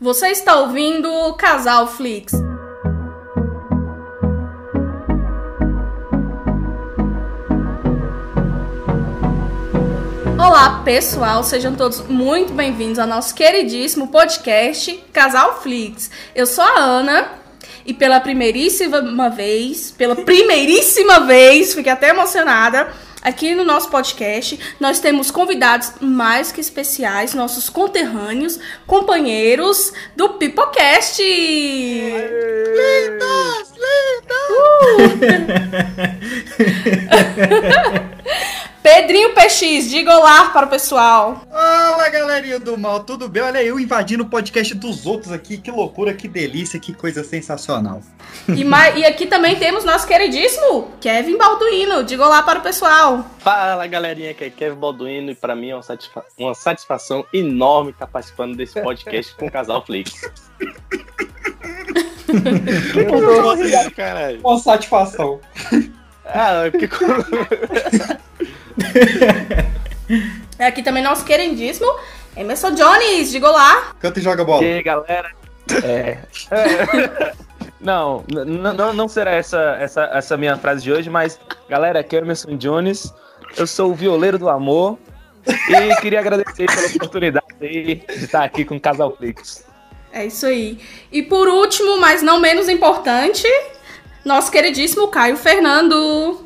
Você está ouvindo o Casal Flix. Olá, pessoal, sejam todos muito bem-vindos ao nosso queridíssimo podcast Casal Flix. Eu sou a Ana e pela primeiríssima vez, pela primeiríssima vez, fiquei até emocionada Aqui no nosso podcast, nós temos convidados mais que especiais, nossos conterrâneos, companheiros do Pipocast! Lindas! Lindas! Uh! Pedrinho PX, diga olá para o pessoal. Fala galerinha do mal, tudo bem? Olha eu invadindo o podcast dos outros aqui, que loucura, que delícia, que coisa sensacional. E, e aqui também temos nosso queridíssimo Kevin Balduino, diga olá para o pessoal. Fala galerinha, aqui é Kevin Balduino e para mim é uma, satisfa uma satisfação enorme estar participando desse podcast com o Casal Flix. Uma satisfação. Ah, que É aqui também nosso queridíssimo Emerson Jones, diga lá. Canta e joga bola. E aí, galera? É. é. Não, não, não será essa, essa, essa minha frase de hoje, mas, galera, aqui é Emerson Jones, eu sou o violeiro do amor e queria agradecer pela oportunidade de estar aqui com o Casal Flix. É isso aí. E por último, mas não menos importante, nosso queridíssimo Caio Fernando.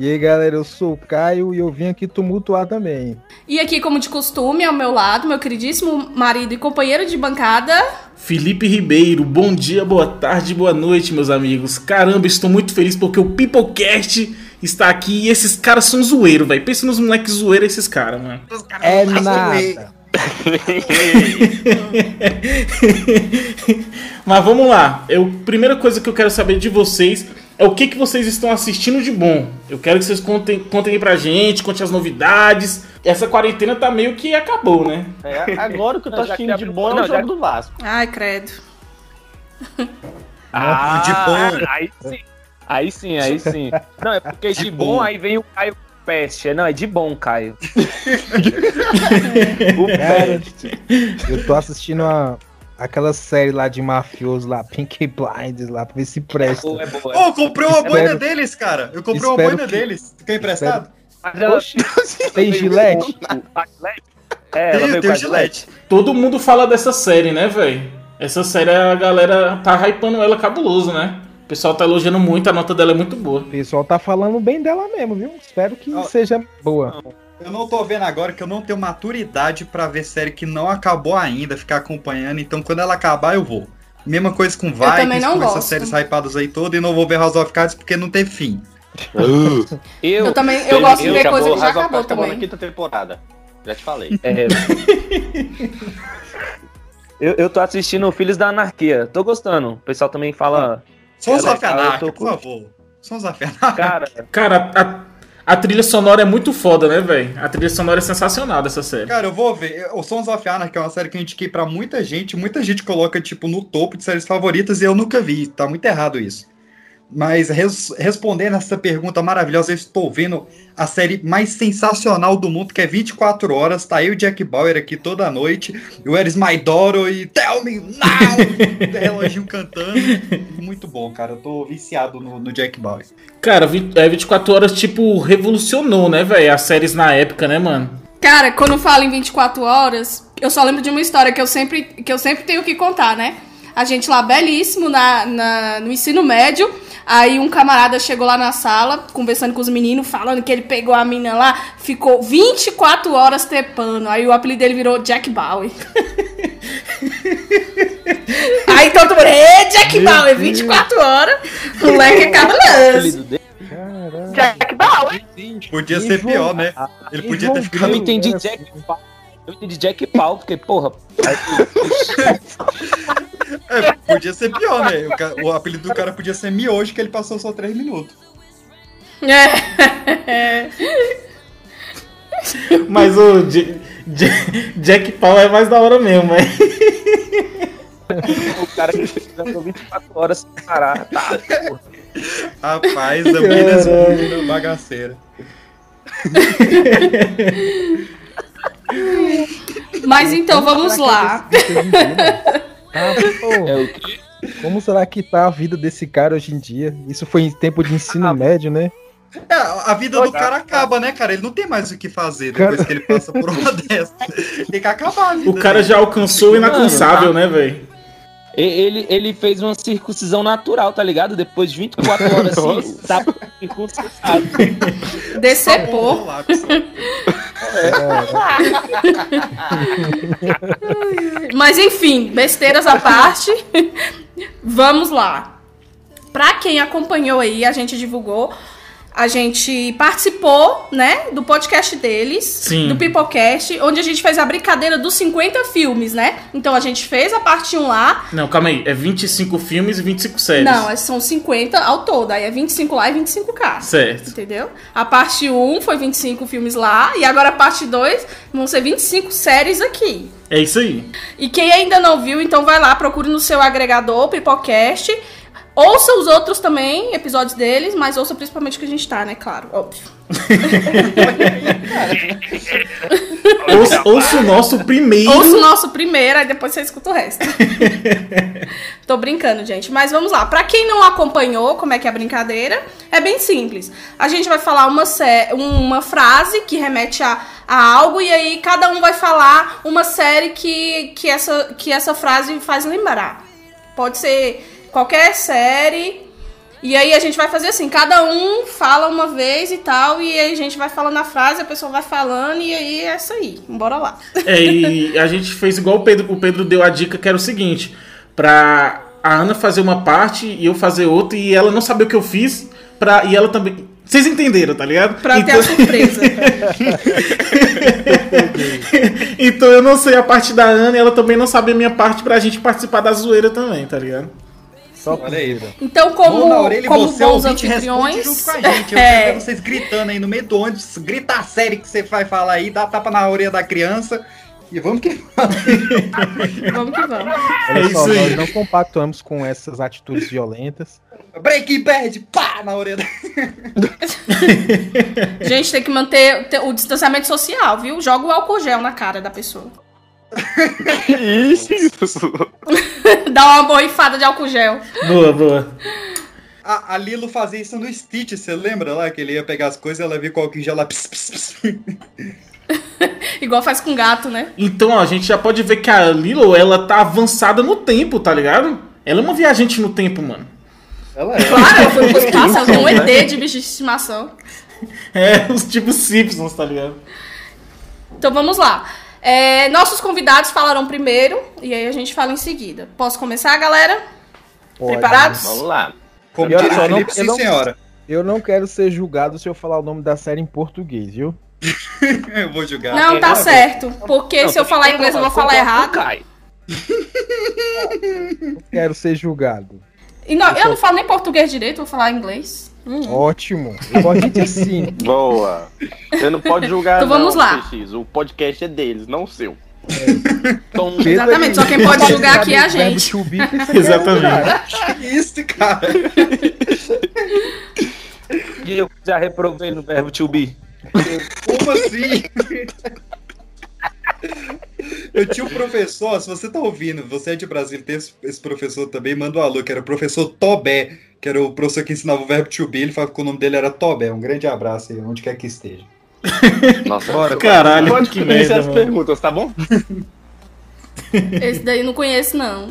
E aí, galera, eu sou o Caio e eu vim aqui tumultuar também. E aqui, como de costume, ao meu lado, meu queridíssimo marido e companheiro de bancada. Felipe Ribeiro, bom dia, boa tarde, boa noite, meus amigos. Caramba, estou muito feliz porque o Peoplecast está aqui e esses caras são zoeiro, velho. Pensa nos moleques zoeiro esses caras, mano. É nada. Mas vamos lá. Eu, primeira coisa que eu quero saber de vocês é o que, que vocês estão assistindo de bom. Eu quero que vocês contem, contem aí pra gente, contem as novidades. Essa quarentena tá meio que acabou, né? É, agora o que eu tô assistindo de bom é o jogo do Vasco. Ai, credo. Ah, de bom. Aí sim. Aí sim, aí sim. Não, é porque de, de bom, bom aí vem o Caio Peste. Não, é de bom, Caio. o Peste. Eu tô assistindo a, aquela série lá de mafioso lá, Pink Blinders lá, pra ver se presta. É boa, é boa. Oh, comprei uma boina deles, cara. Eu comprei uma boina que... deles. Tu quer emprestado? Tem gilete? É, ela tem, tem gilete. Todo mundo fala dessa série, né, velho? Essa série a galera tá hypando ela cabuloso, né? O pessoal tá elogiando muito, a nota dela é muito boa. O pessoal tá falando bem dela mesmo, viu? Espero que oh, seja boa. Não. Eu não tô vendo agora que eu não tenho maturidade para ver série que não acabou ainda, ficar acompanhando. Então, quando ela acabar, eu vou. Mesma coisa com Vikings, com gosto. essas séries hypadas aí todas, e não vou ver House of Cards porque não tem fim. Uh. eu, eu, também eu, gosto de ver coisa que já acabou, acabou também. na quinta temporada. Já te falei. É. eu, eu tô assistindo Filhos da Anarquia. Tô gostando. O pessoal também fala. Sons of Anarquia, por favor. Sons of Anarquia. Cara, cara a a trilha sonora é muito foda, né, velho? A trilha sonora é sensacional dessa série. Cara, eu vou ver. O Sons of Anarchy é uma série que eu indiquei pra muita gente. Muita gente coloca, tipo, no topo de séries favoritas e eu nunca vi. Tá muito errado isso. Mas res, respondendo essa pergunta maravilhosa, eu estou vendo a série mais sensacional do mundo, que é 24 horas. Tá aí o Jack Bauer aqui toda noite. O Eris Maidoro e Tell Me Now! Reloginho cantando. Muito bom, cara. Eu tô viciado no, no Jack Bauer. Cara, 24 é, horas, tipo, revolucionou, né, velho? As séries na época, né, mano? Cara, quando falo em 24 horas, eu só lembro de uma história que eu sempre, que eu sempre tenho que contar, né? A gente lá belíssimo na, na no ensino médio Aí um camarada chegou lá na sala, conversando com os meninos, falando que ele pegou a mina lá, ficou 24 horas trepando. Aí o apelido dele virou Jack Bowie. Aí todo mundo, Ê, Jack Meu Bauer, 24 horas, moleque é cabuloso. Jack Bauer. Podia ser pior, né? Ele podia ter ficado. Eu entendi Jack Bauer. Eu entendi Jack Pau, porque, porra. é, podia ser pior, né? O, o, apelido do cara podia ser Miojo, que ele passou só 3 minutos. É. Mas o J J Jack Pau é mais da hora mesmo, é. o cara que precisou 24 horas sem parar. Tá, Rapaz, a menina bagaceira. Mas então, vamos lá. Ah, É o quê? como será que tá a vida desse cara hoje em dia? Isso foi em tempo de ensino Ah. médio, né? É, a vida do cara acaba, né, cara? Ele não tem mais o que fazer depois Cara- que ele passa por uma dessas. Tem que acabar a vida O cara dele. já alcançou o inalcançável, né, velho? Ele, ele fez uma circuncisão natural, tá ligado? Depois de 24 horas assim, tá circuncisado. Decepou. Bom, lápis. Mas enfim, besteiras à parte. Vamos lá. Pra quem acompanhou aí, a gente divulgou. A gente participou, né, do podcast deles, Sim. do Pipocast, onde a gente fez a brincadeira dos 50 filmes, né? Então a gente fez a parte 1 lá. Não, calma aí. É 25 filmes e 25 séries. Não, são 50 ao todo. Aí é 25 lá e 25 cá. Certo. Entendeu? A parte 1 foi 25 filmes lá. E agora a parte 2 vão ser 25 séries aqui. É isso aí. E quem ainda não viu, então vai lá, procure no seu agregador, Pipocast. Ouça os outros também, episódios deles, mas ouça principalmente o que a gente tá, né? Claro, óbvio. Ouça, ouça o nosso primeiro. Ouça o nosso primeiro, aí depois você escuta o resto. Tô brincando, gente. Mas vamos lá. Pra quem não acompanhou como é que é a brincadeira, é bem simples. A gente vai falar uma, sé- uma frase que remete a, a algo, e aí cada um vai falar uma série que, que, essa, que essa frase faz lembrar. Pode ser qualquer série. E aí a gente vai fazer assim, cada um fala uma vez e tal, e aí a gente vai falando a frase, a pessoa vai falando, e aí é isso aí. Bora lá. É, e a gente fez igual o Pedro. O Pedro deu a dica que era o seguinte: pra a Ana fazer uma parte e eu fazer outra, e ela não saber o que eu fiz, pra, e ela também. Vocês entenderam, tá ligado? Pra ter então, a surpresa. então eu não sei a parte da Ana e ela também não sabe a minha parte pra gente participar da zoeira também, tá ligado? Só Olha aí. Então, Mão como, orelha como você, bons ouvinte, responde anfitriões. junto com a gente. Eu é, quero ver vocês gritando aí no meio do ônibus. Grita a série que você vai falar aí, dá tapa na orelha da criança. E vamos que vamos que vamos. Olha É só, isso aí. nós não compactuamos com essas atitudes violentas. Breaking Bad, pá, na orelha da... Gente, tem que manter te- o distanciamento social, viu? Joga o álcool gel na cara da pessoa. Isso. Dá uma borrifada de álcool gel. Boa, boa. A, a Lilo fazia isso no Stitch, você lembra lá? Que ele ia pegar as coisas e ela via com álcool em gel lá. Pss, pss, pss. Igual faz com gato, né? Então, ó, a gente já pode ver que a Lilo, ela tá avançada no tempo, tá ligado? Ela é uma viajante no tempo, mano. Ela é. Claro, ela foi pro espaço, ela tem um ET de bicho de estimação. É, os tipos Simpsons, tá ligado? Então vamos lá. É, nossos convidados falarão primeiro e aí a gente fala em seguida. Posso começar, galera? Pode. Preparados? Vamos lá. Como só, o não- Felipe, eu sim não- senhora. Eu não quero ser julgado se eu falar o nome da série em português, viu? Eu vou julgar. Não, tá É, certo. Porque se eu falar inglês eu vou falar errado. Cai. Não quero ser julgado. E não, eu não falo nem português direito, vou falar inglês. Hum. Ótimo. Assim. Boa. Você não pode julgar, Então vamos não, lá. PX. O podcast é deles, não o seu. Então, Exatamente, só quem pode julgar aqui é a gente. Exatamente. Que isso, cara? E eu já reprovei no verbo to be. Como assim? Eu tinha um professor, se você tá ouvindo, você é de Brasília, tem esse, esse professor também, manda um alô, que era o professor Tobé, que era o professor que ensinava o verbo to be, ele falava que o nome dele era Tobé. Um grande abraço aí, onde quer que esteja. nossa, Bora. Caralho, pode que merda, as perguntas, tá bom? Esse daí não conheço, não.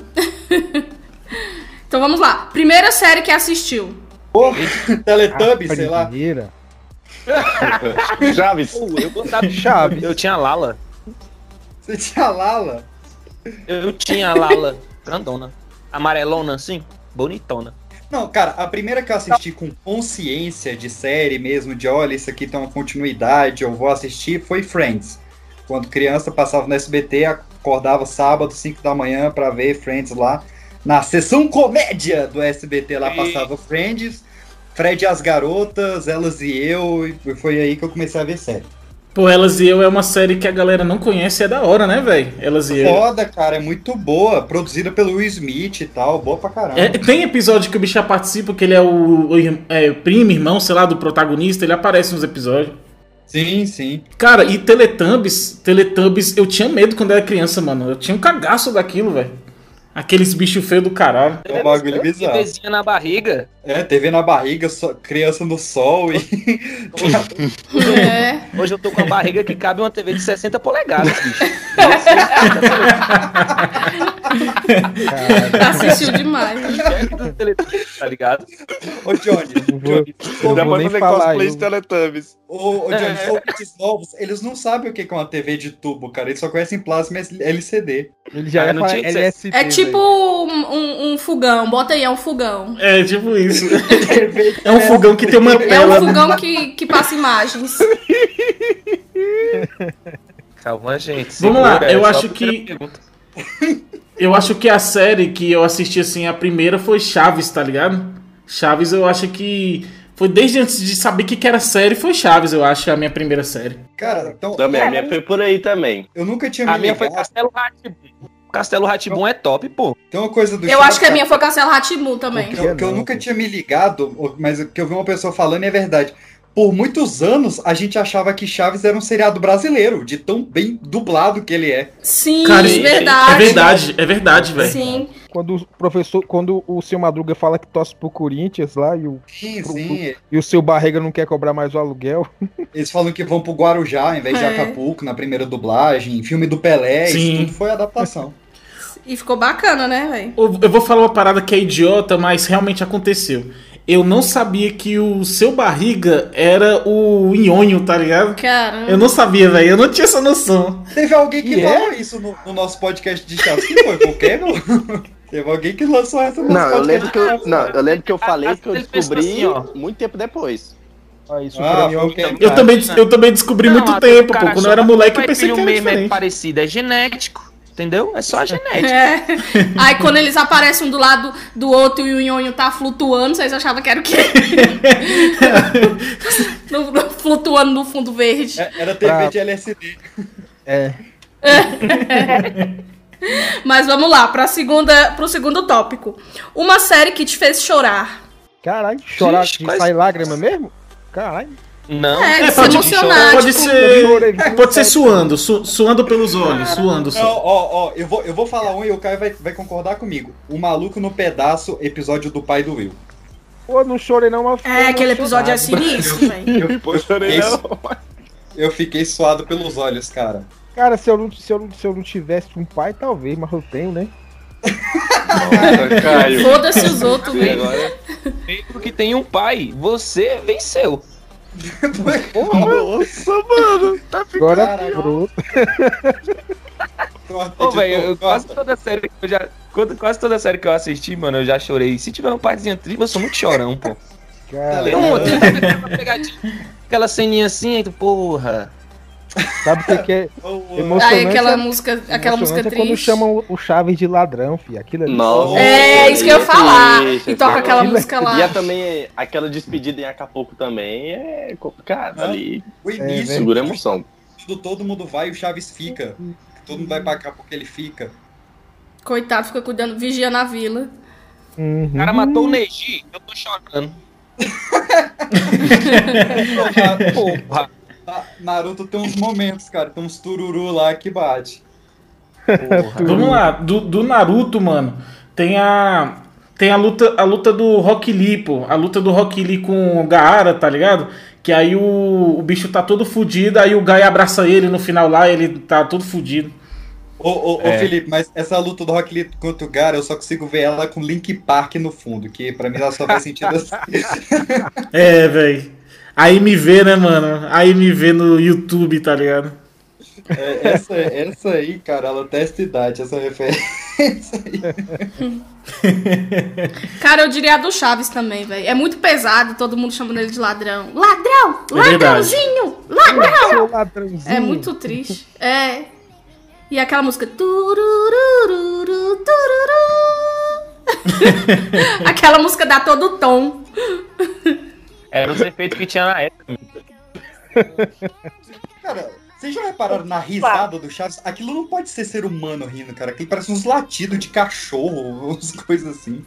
então vamos lá. Primeira série que assistiu. Pô, Teletubbies, sei lá. Chaves. Pô, eu gostava Chaves. Eu tinha Lala. Você tinha Lala. Eu tinha Lala grandona. Amarelona assim, bonitona. Não, cara, a primeira que eu assisti com consciência de série mesmo, de olha, isso aqui tem uma continuidade, eu vou assistir, foi Friends. Quando criança passava no SBT, acordava sábado, 5 da manhã, pra ver Friends lá. Na sessão comédia do SBT lá passava Friends, Fred e as garotas, elas e eu, e foi aí que eu comecei a ver série. Pô, Elas e Eu é uma série que a galera não conhece, é da hora, né, velho? Elas e Eu. Foda, cara, é muito boa, produzida pelo Will Smith e tal, boa pra caramba. É, tem episódio que o bicho já participa, que ele é o, o é, primo, irmão, sei lá, do protagonista, ele aparece nos episódios. Sim, sim. Cara, e Teletubbies, Teletubbies, eu tinha medo quando era criança, mano. Eu tinha um cagaço daquilo, velho. Aqueles bichos feios do caralho. É um bagulho bizarro. TVzinha na barriga. É, TV na barriga, só- criança no sol e. É. Hoje eu tô com uma barriga que cabe uma TV de 60 polegadas, bicho. Assistiu demais. tá ligado? Ô, Johnny, Johnny, não mais nem fazer falar. cosplay eu- de Teletubbies. ô, ô, Johnny, É. os ouvintes novos, eles não sabem o que é uma TV de tubo, cara. Eles só conhecem plasma LCD. Ele já Ah, não tinha LSD. É tipo um, um- fogão. Bota aí, é um fogão. É, tipo isso. É um fogão que tem uma É um tela. fogão que, que passa imagens. Calma, gente. Vamos lá, eu é acho que-. Eu acho que a série que eu assisti assim, a primeira foi Chaves, tá ligado? Chaves eu acho que. Foi desde antes de saber o que que era série, foi Chaves, eu acho, a minha primeira série. Cara, então. Também, a minha foi por aí também. Eu nunca tinha A me minha foi. Castelo Ratibum. Castelo Ratibum é top, pô. Tem uma coisa do Eu Chaves, acho que a minha foi Castelo Ratimu também. que eu, que eu nunca tinha me ligado, mas que eu vi uma pessoa falando e é verdade. Por muitos anos, a gente achava que Chaves era um seriado brasileiro, de tão bem dublado que ele é. Sim, Cara, sim, verdade. É verdade, é verdade, velho. Sim. Quando o professor, quando o seu Madruga fala que torce pro Corinthians lá e o, Sim, Pro- sim. e o seu Barriga não quer cobrar mais o aluguel. Eles falam que vão pro Guarujá em vez de É. Acapulco na primeira dublagem. Filme do Pelé, Sim. isso tudo foi adaptação. E ficou bacana, né, velho? Eu eu vou falar uma parada que é idiota, mas realmente aconteceu. Eu não sabia que o seu barriga era o nhonho, tá ligado? Caramba. Eu não sabia, velho. Eu não tinha essa noção. Teve alguém que E é? falou isso no, no nosso podcast de Chaves. Que foi? Foi o Campbell? Teve alguém que lançou essa no Não, eu podcast lembro que eu, não, cara. eu lembro que eu falei que eu descobri assim, ó. muito tempo depois. Ah, isso Ah, pra mim é o. Eu também, eu também descobri muito Não, tempo, cara, pô. Quando eu era moleque, eu pensei que era mesmo é diferente. parecido, é genético. Entendeu? É só a genética. É. Aí quando eles aparecem um do lado do outro e o nhonho tá flutuando, vocês achavam que era o quê? No- no- flutuando no fundo verde. É, Era TV Pra- de LSD. É. Mas vamos lá, pra segunda, pro segundo tópico. Uma série que te fez chorar. Caralho, chorar Ixi, que sai lágrima mesmo? Caralho. Não. É, É, de se pode- emocionar. Pode tipo, ser. chorei, Pode ser suando, su- suando pelos olhos, suando. Não, ó, ó, eu vou, eu vou falar um e o Caio vai, vai concordar comigo. O Maluco no Pedaço, episódio do pai do Will. Pô, não chorei não, mas É, aquele episódio é sinistro, velho. Pô, chorei Isso. não. Eu fiquei suado pelos olhos, cara. Cara, se eu, não, se, eu, não- se eu não tivesse um pai, talvez, mas eu tenho, né? Nossa, Caio. Foda-se os outros, velho. Mesmo que tem um pai, você venceu. Nossa, mano. Tá ficando. Agora pronto. Corta, Ô, velho, quase toda série que eu já. quando- Quase toda série que eu assisti, mano, eu já chorei. Se tiver um paizinho triste, eu sou muito chorão, pô. Cara, Tem uma, tem aquela pegadinha, aquela ceninha assim, aí tu, porra. Sabe o que, que é emocionante? Aí aquela é- música, aquela música emocionante é quando triste. chamam o Chaves de ladrão, filho. Aquilo ali. Nossa. É, isso que eu ia falar. Isso, E toca isso. aquela música lá. E a também, aquela despedida em Acapulco também é complicado ali. O início, É, Segura a emoção. do todo mundo vai e o Chaves fica. Todo mundo vai pra cá porque ele fica. Coitado, fica cuidando, vigia na vila. Uhum. O cara matou o Neji, eu tô chorando. Porra. Na- Naruto tem uns momentos, cara. Tem uns tururu lá que bate. porra. Vamos lá, do, do Naruto, mano, tem a. Tem a luta, a luta do Rock Lee, pô. A luta do Rock Lee com o Gaara, tá ligado? Que aí o, o bicho tá todo fudido, aí o Gai abraça ele no final lá, ele tá todo fudido. Ô, ô, ô, É. Felipe, mas essa luta do Rock Lee contra o Gara, eu só consigo ver ela com Link Park no fundo, que pra mim ela só faz sentido assim. É, velho. Aí me vê, né, mano? Aí me vê no YouTube, tá ligado? É, essa, essa aí, cara, ela testa idade, essa referência aí. Cara, eu diria a do Chaves também, velho. É muito pesado, todo mundo chamando ele de ladrão. Ladrão! É. Ladrãozinho! Ladrão! Ladrãozinho. É muito triste. É. E aquela música. turururu, tururu. aquela música dá todo o tom. Era os efeitos que tinha na época. Cara, vocês já repararam na risada do Chaves? Aquilo não pode ser ser humano rindo, cara. Aquilo parece uns latidos de cachorro, umas coisas assim.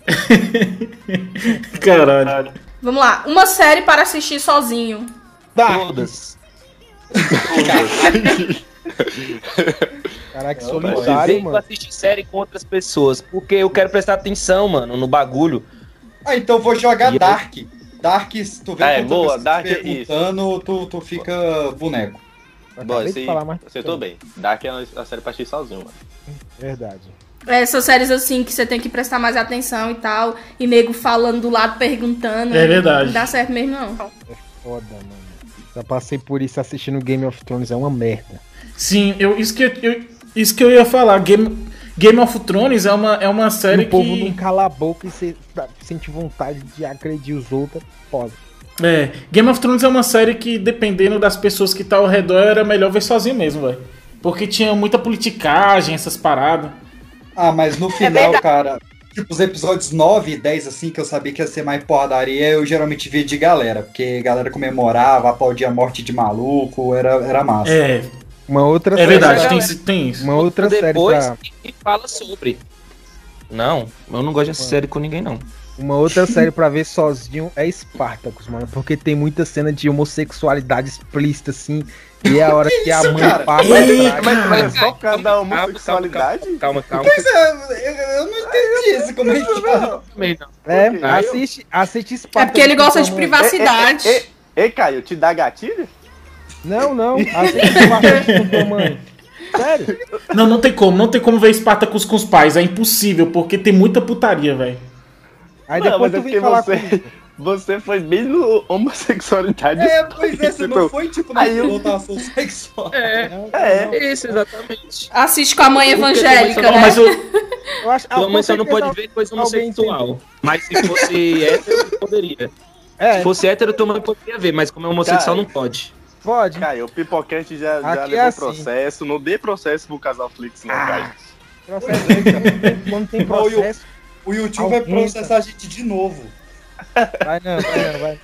Caralho. Vamos lá. Uma série para assistir sozinho. Todas. Caraca, Eu solitário, venho mano. assistir série com outras pessoas, porque eu quero prestar atenção, mano, no bagulho. Ah, então eu vou jogar E eu- Dark. Se tu vê É, quando boa, Dark é perguntando, tu, tu fica boneco. Boa, esse, falar, mas... acertou bem. Dark é a série pra assistir sozinho, mano. Verdade. Essas séries assim que você tem que prestar mais atenção e tal. E nego falando do lado, perguntando. É verdade. Não dá certo mesmo, não. Foda, mano. Já passei por isso assistindo Game of Thrones, é uma merda. Sim, eu, isso, que eu, isso que eu ia falar. Game, Game of Thrones é uma, é uma E série o povo que. não cala a boca e você sente vontade de agredir os outros, foda. É, Game of Thrones é uma série que, dependendo das pessoas que tá ao redor, era melhor ver sozinho mesmo, velho. Porque tinha muita politicagem, essas paradas. Ah, mas no final, cara, tipo, os episódios 9 e 10, assim, que eu sabia que ia ser mais porradaria, eu geralmente via de galera, porque a galera comemorava, aplaudia a morte de maluco, era, era massa. É, Uma outra é verdade, tem, tem isso. Uma outra série Depois pra, fala sobre. Não, eu não gosto dessa série com ninguém, não. Uma outra série pra ver sozinho é Spartacus, mano. Porque tem muita cena de homossexualidade explícita, assim. E é a hora que, a isso, mãe cara? passa Ei, atrás. Mas, mas é só por causa da Calma, homossexualidade? Calma, calma. Pois é, eu, eu não entendi isso, como é que. Também não. É, Ok. assiste, assiste É Spartacus. porque ele gosta de privacidade. Ei, ei, Caio, te dá gatilho? Não, não. Assiste Spartacus com tua mãe. Sério? Não, não tem como, não tem como ver Spartacus com os pais, é impossível, porque tem muita putaria, velho. Aí Não, depois mas tu é vem porque falar você, comigo. você foi bem no homossexualidade. É, pois é, você não foi, tipo, na Aí eu- conotação sexual. É, Não, É. não. isso, exatamente. Assiste com a mãe evangélica, Não, né? mas eu, Eu acho, ah, Tua mãe só não pode ver coisa homossexual. Mas se fosse hétero, poderia. É, Se fosse hétero, tua mãe poderia ver, mas como é homossexual, Cara. não pode. Pode. Caio, o Pipoquete já, já Aqui levou é assim. processo. Não dê processo pro casal Flix, não, Caio. Processo cara. Quando tem processo, O YouTube vai processar a gente de novo. vai não, vai não, vai.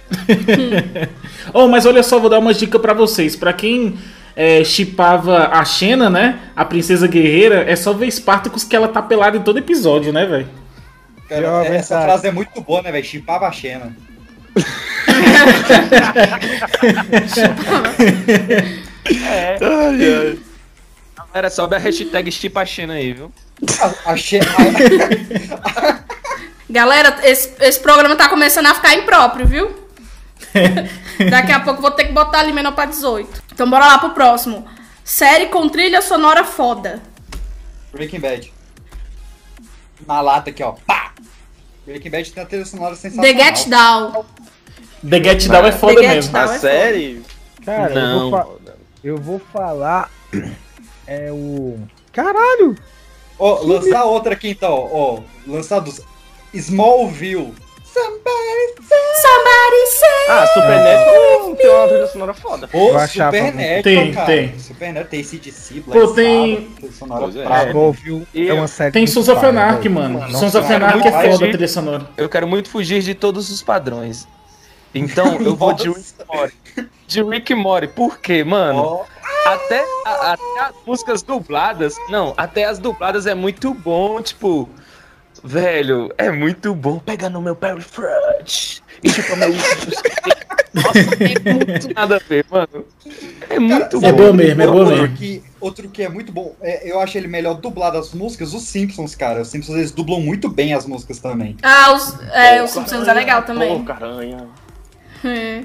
Oh, mas olha só, vou dar uma dica pra vocês. Pra quem é, chipava a Xena, né? A princesa guerreira, é só ver Spartacus que ela tá pelada em todo episódio, né, velho? Essa frase é muito boa, né, velho? Chipava a Xena. Galera, sobe a hashtag Chipachena aí, viu? A, a. Galera, esse, esse programa tá começando a ficar impróprio, viu? Daqui a pouco vou ter que botar ali menor pra 18. Então bora lá pro próximo. Série com trilha sonora foda. Breaking Bad. Na lata aqui, ó. Pá! Breaking Bad tem a trilha sonora sensacional. The Get Down. The Get Down é foda The mesmo. Down. A é série? Cara, eu Não. vou, fa- eu vou falar. É o. Caralho! Ó, lançar outra aqui então, ó. Lançar dos Smallville. Somebody say. Ah, Supernatural tem uma trilha sonora foda. Ô, Eu achava Supernatural, Tem, cara. tem. Supernatural tem CDC, Pô, Black tem- sonora é. Smallville E é uma série. Tem Sons of Anarchy, mano. Sons of Anarchy é foda a trilha sonora. Eu quero muito fugir de todos os padrões. Então, eu vou de Rick. Mori. De Rick Mori. Por quê, mano? Ó, Até, a- até as músicas dubladas. Não, até as dubladas é muito bom, tipo. Velho, é muito bom. Pega no meu Perry Front. E tipo, meu. Nossa, tem muito nada a ver, mano. É muito É bom. boa mesmo, é boa outro mesmo. Que, outro que é muito bom, é, eu acho ele melhor dublado as músicas, os Simpsons, cara. Os Simpsons eles dublam muito bem as músicas também. Ah, os, é, os Simpsons é legal também. Pô, caranha. Hum.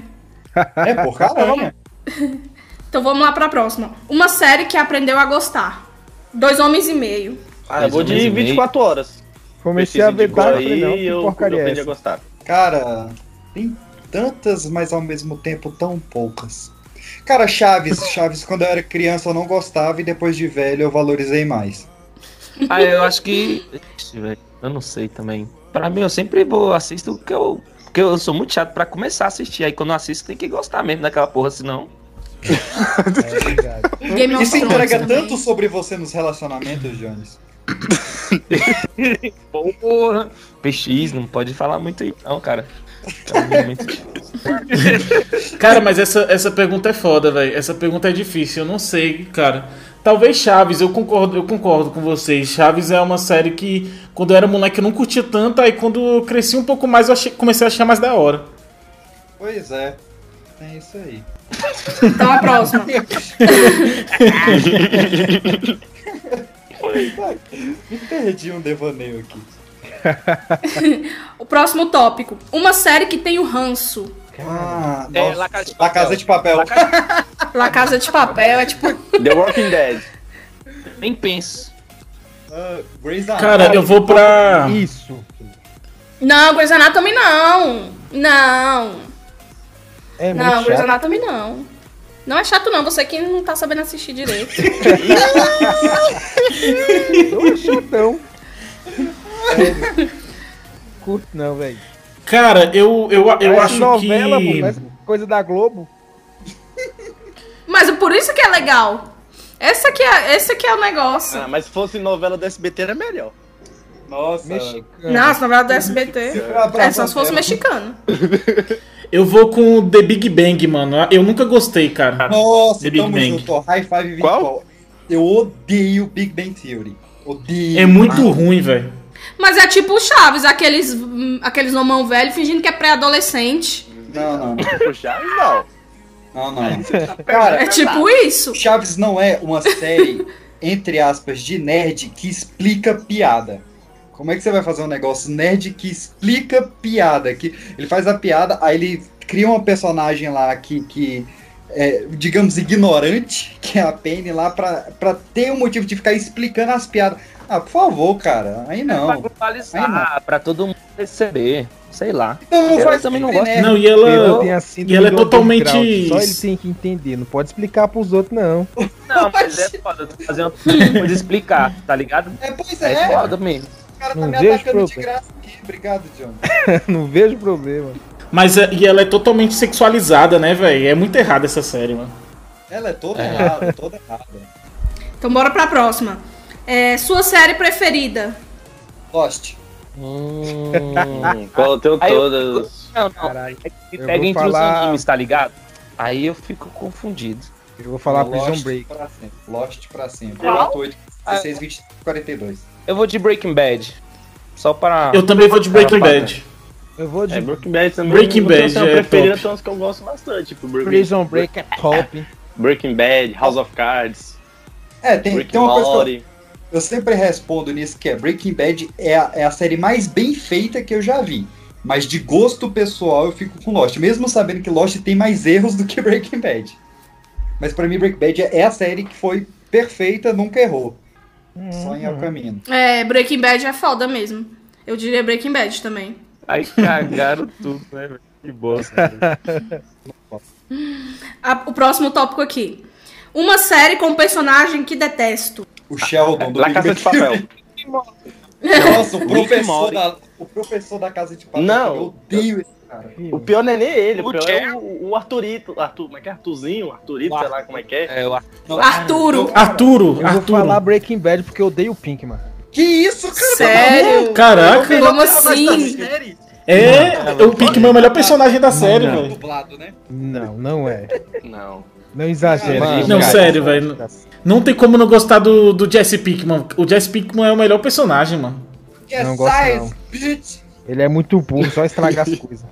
É, por caramba. Então vamos lá pra próxima. Uma série que aprendeu a gostar. Dois homens e meio. Ah, eu vou de menos e meio. 24 horas. Comecei a ver não, aí que eu, eu porcaria é aprendi a essa? gostar. Cara, tem tantas, mas ao mesmo tempo tão poucas. Cara, Chaves, Chaves, quando eu era criança eu não gostava e depois de velho eu valorizei mais. Ah, eu acho que. Eu não sei também. Pra mim, eu sempre vou assisto porque eu. Porque eu sou muito chato pra começar a assistir. Aí quando eu assisto, tem que gostar mesmo daquela porra, senão. É verdade. Game Isso entrega também. tanto sobre você nos relacionamentos, Jones. Porra! PX, não pode falar muito aí, não, cara. É. Cara, mas essa, essa pergunta é foda, velho. Essa pergunta é difícil, eu não sei, cara. Talvez Chaves, eu concordo, eu concordo com vocês. Chaves é uma série que, quando eu era moleque, eu não curtia tanto, aí quando eu cresci um pouco mais, eu achei- comecei a achar mais da hora. Pois é, é isso aí. Então a próxima. Me perdi um devaneio aqui. O próximo tópico. Uma série que tem o ranço. Ah, É, nossa. La Casa de La Papel. Casa de Papel. La Casa- La Casa de Papel é tipo. The Walking Dead. Nem penso. Grey's Anatomy. Cara, eu vou pra. Isso. Não, Grey's Anatomy não. Não. É muito Não, Grey's. Anatomy não. Não é chato não, você que não tá sabendo assistir direito. Não é chatão. Curto não, velho. Cara, eu, eu, eu Parece acho novela, que. pô, coisa da Globo. Mas por isso que é legal. Essa que é, esse que é o negócio. Ah, mas se fosse novela do SBT era melhor. Nossa. Mexicano. Nossa, novela do SBT. pra- É só se fosse mexicano. Eu vou com The Big Bang, mano. Eu nunca gostei, cara. Nossa, The Big tamo Bang. junto, ó. High five Qual? virtual. Eu odeio Big Bang Theory. Odeio. É muito ruim, velho. Mas é tipo o Chaves, aqueles, aqueles nomão velho fingindo que é pré-adolescente. Não, não. Puxar, não. Não, não. Cara, É tipo isso. Chaves não é uma série, entre aspas, de nerd que explica piada. Como é que você vai fazer um negócio nerd que explica piada? Que ele faz a piada, aí ele cria uma personagem lá que, que é, digamos, ignorante, que é a Penny lá, pra, pra ter um motivo de ficar explicando as piadas. Ah, por favor, cara, aí Pra não. Aí globalizar, pra todo mundo receber. Sei lá. Então não faz também não gosto. né? Não, e ela. e ela é totalmente- Só ele tem que entender, não pode explicar pros outros, não. Não, mas é foda. Tu fazer uma coisa explicar, tá ligado? É, pois É, é, foda mesmo. o cara tá Não me vejo atacando de problema. graça aqui. Obrigado, John. não vejo problema. Mas é- e ela é totalmente sexualizada, né, velho? É muito errada essa série, mano. Ela é toda errada, toda errada. Então bora pra próxima. É, sua série preferida? Lost. Hum, qual teu Aí eu- todas? Não, não. Caralho. É Eu pega entre falar- os animes, tá ligado? Aí eu fico confundido. Eu vou falar Lost Prison Break. Pra sempre. Lost pra sempre. Qual? 48, 16, 20, 42. Eu vou de Breaking Bad. Só para. Eu também vou de Breaking Bad. Eu vou de É, Breaking Bad também. Breaking tenho Bad uma é preferida, top. tem uns que eu gosto bastante. Tipo, Breaking, Prison Break é top. Breaking Bad, House of Cards, É, tem, tem uma coisa que eu, sempre respondo nisso, que é Breaking Bad é a, é a série mais bem feita que eu já vi. Mas de gosto pessoal eu fico com Lost, mesmo sabendo que Lost tem mais erros do que Breaking Bad. Mas pra mim Breaking Bad é a série que foi perfeita, nunca errou. Só em El Camino. É, Breaking Bad é foda mesmo. Eu diria Breaking Bad também. Aí cagaram tudo, né, velho? Que bosta. A- o próximo tópico aqui. Uma série com um personagem que detesto. O Sheldon do La Big Casa Bang de Papel. Nossa, o professor, da, o professor da Casa de Papel. Não. Eu odeio esse cara. O pior não é nem ele, o O pior é o, o Arthurito. Arthur, como é que é? Arthurzinho? Arthurito, sei lá como é que é. É, eu Não, Arturo. Arturo, Eu vou Arturo. falar Breaking Bad porque eu odeio o Pink, mano. Que isso, cara? Sério? Caraca, Como assim? é. O Pinkman é o melhor personagem da série, Não. velho. Né? Não, não é. Não. Não exagera. Mano, Não, cara, sério, velho. Não tem como não gostar do, do Jesse Pinkman. O Jesse Pinkman é o melhor personagem, mano. É Não gosto, não. bitch. Ele é muito burro, só estraga as coisas.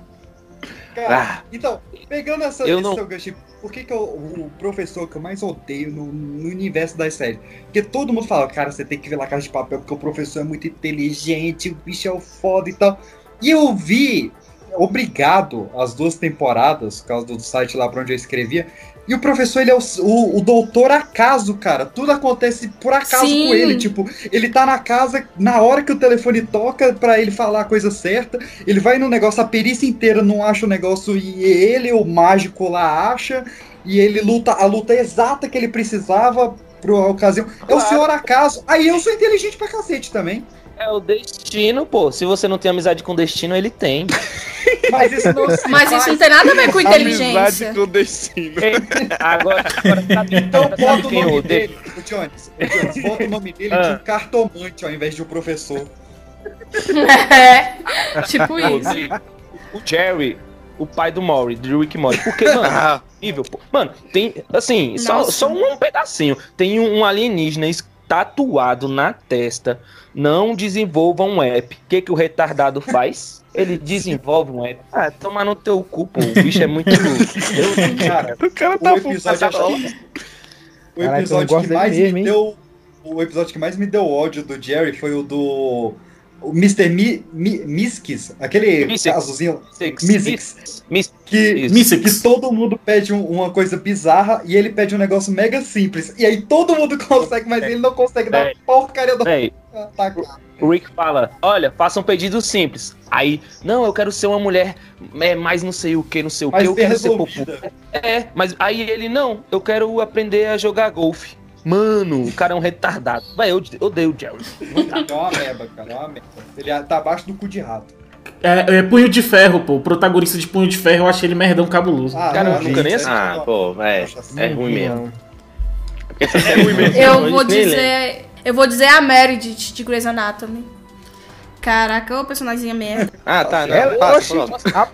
Cara, então, pegando essa, eu não- gancho, por que, que eu- o professor que eu mais odeio no, no universo das séries? Porque todo mundo fala, cara, você tem que ver La Casa de Papel, porque o professor é muito inteligente, o bicho é o foda e tal. E eu vi, obrigado, as duas temporadas, por causa do site lá pra onde eu escrevia, e o professor, ele é o, o, o doutor acaso, cara. Tudo acontece por acaso Sim. com ele. Tipo, ele tá na casa na hora que o telefone toca pra ele falar a coisa certa. Ele vai no negócio, a perícia inteira não acha o negócio e ele, o mágico lá, acha. E ele luta a luta exata que ele precisava pra ocasião. É o Claro. senhor acaso. Aí eu sou inteligente pra cacete também. É o destino, pô. Se você não tem amizade com o destino, ele tem. Mas isso não se Mas isso não tem nada a ver com inteligência. com destino. Agora, agora sabe, Então sabe bota o nome dele, o Jones, o Jones, bota o nome dele Ah. de um cartomante ao invés de um professor. É, tipo isso. O Jerry, o pai do Maury, do Rick Maury. Porque, mano, Ah, horrível, pô. Mano, tem, assim, só, Nossa. só um pedacinho. Tem um alienígena es- tatuado na testa. Não desenvolva um app. O que, que o retardado faz? Ele desenvolve um app. Ah, toma no teu cu, pô. O bicho é muito. Cara, o cara o tá episódio, acho que- o episódio gosta que mais mesmo, me hein? deu o episódio que mais me deu ódio do Jerry foi o do. O Mr. Mi, Mi, Miskis, aquele Mystics. casozinho. Six. Mystics. Mis- Que, que todo mundo pede um- uma coisa bizarra e ele pede um negócio mega simples. E aí todo mundo consegue, mas ele não consegue dar Véi. porcaria do o Rick fala: Olha, faça um pedido simples. Aí, não, eu quero ser uma mulher é, mais não sei o que, não sei o que, eu bem quero ser popô. resolvida. É, mas aí ele, não, eu quero aprender a jogar golfe. Mano, o cara é um retardado. Vai, eu odeio o Jerry. É uma meba, cara, é uma meba. Ele tá abaixo do cu de rato. É, é Punho de Ferro, pô. O protagonista de Punho de Ferro, eu achei ele merdão cabuloso. Ah, Cara, eu não, nunca nem é assisti. Ah, tipo- pô, é, é Não ruim mesmo. é ruim mesmo. Eu vou dizer. Eu vou dizer a Meredith de Grey's Anatomy. Caraca, ô personagem merda. Ah, tá, não. Ela- passa, oxi, pronto. a-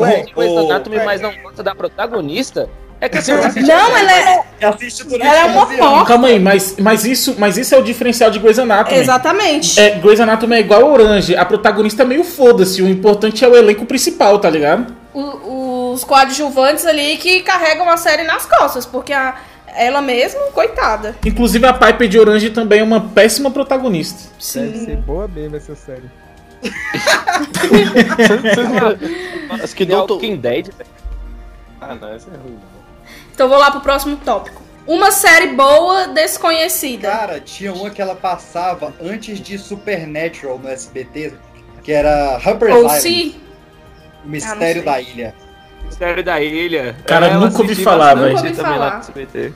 Ué, ô, Grey's Anatomy, mas não gosta da protagonista? É que assim, eu assisti Não, ela é, Assiste ela é uma 15 anos. porca. Calma aí, mas, mas, isso, mas isso é o diferencial de Grey's Anatomy. Exatamente. É, Grey's Anatomy é igual a Orange. A protagonista é meio foda-se. O importante é o elenco principal, tá ligado? O- os coadjuvantes ali que carregam a série nas costas, porque a, ela mesma, coitada. Inclusive a Piper de Orange também é uma péssima protagonista. Deve ser Sim. boa mesmo essa série. Acho que Doutor... Walking Dead. Ah, não, essa é ruim. Então vou lá pro próximo tópico. Uma série boa desconhecida. Cara, tinha uma que ela passava antes de Supernatural no SBT, que era Harper's Ou Island, se. o mistério sei. da ilha. Mistério da Ilha. Cara, Ela nunca ouvi falar, velho. Nunca ouvi também lá falar. no SBT.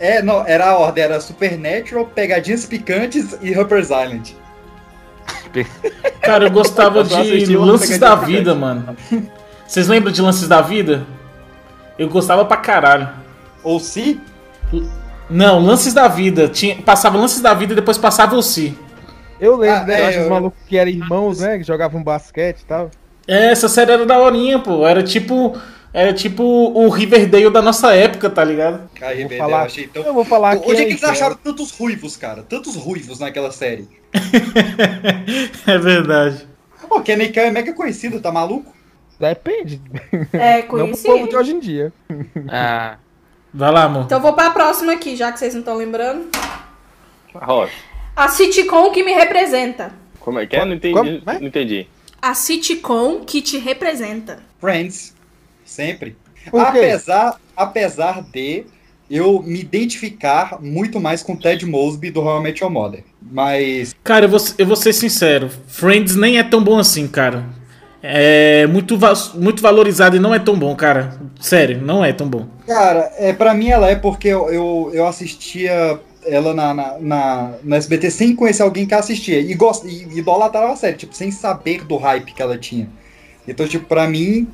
É, não, era a ordem, era Supernatural, Pegadinhas Picantes e Harper's Island. Cara, eu gostava Eu de Lances da. Vida, mano. Vocês lembram de Lances da Vida? Eu gostava pra caralho. Ou se, Não, Lances da Vida. Tinha, passava Lances da Vida e depois passava o Si. Eu lembro, Ah, né? é, Os eu- malucos que eram irmãos, né? Que jogavam basquete e tal. É, essa série era daorinha, pô. Era tipo. Era tipo o Riverdale da nossa época, tá ligado? Vou Rebelde, falar- eu achei tão... Eu vou falar aqui. Onde é que aí, eles cara. acharam tantos ruivos, cara? Tantos ruivos naquela série. é verdade. Pô, Kenny Khan é mega conhecido, tá maluco? Depende. É, Não pro povo de conhecido. hoje em dia. Ah, Vai lá, amor. Então eu vou pra próxima aqui, já que vocês não estão lembrando. Rocha. A sitcom que me representa. Como é que é? Não entendi. Como? Vai? Não entendi. A sitcom que te representa. Friends, sempre. Apesar, apesar de eu me identificar muito mais com Ted Mosby do How I Met Your Mother. Mas, Cara, eu vou, eu vou ser sincero. Friends nem é tão bom assim, cara. É muito, va- muito valorizado e não é tão bom, cara. Sério, não é tão bom. Cara, é, pra mim ela é porque eu, eu, eu assistia ela na, na, na, no SBT sem conhecer alguém que assistia. E, gost, e idolatrava a série, tipo, sem saber do hype que ela tinha. Então, tipo, pra mim,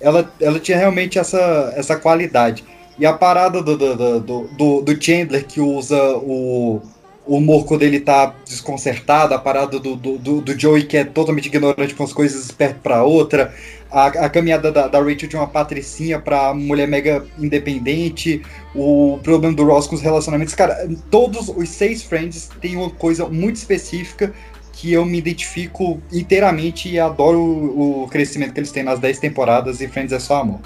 ela, ela tinha realmente essa, essa qualidade. E a parada do, do, do, do- Chandler, que usa o, o humor quando ele tá desconcertado, a parada do, do, do, Joey, que é totalmente ignorante com as coisas perto pra outra, a, a caminhada da, da Rachel de uma patricinha pra mulher mega independente, o problema do Ross com os relacionamentos. Cara, todos os seis Friends têm uma coisa muito específica que eu me identifico inteiramente e adoro o, o crescimento que eles têm nas 10 temporadas e Friends é só amor.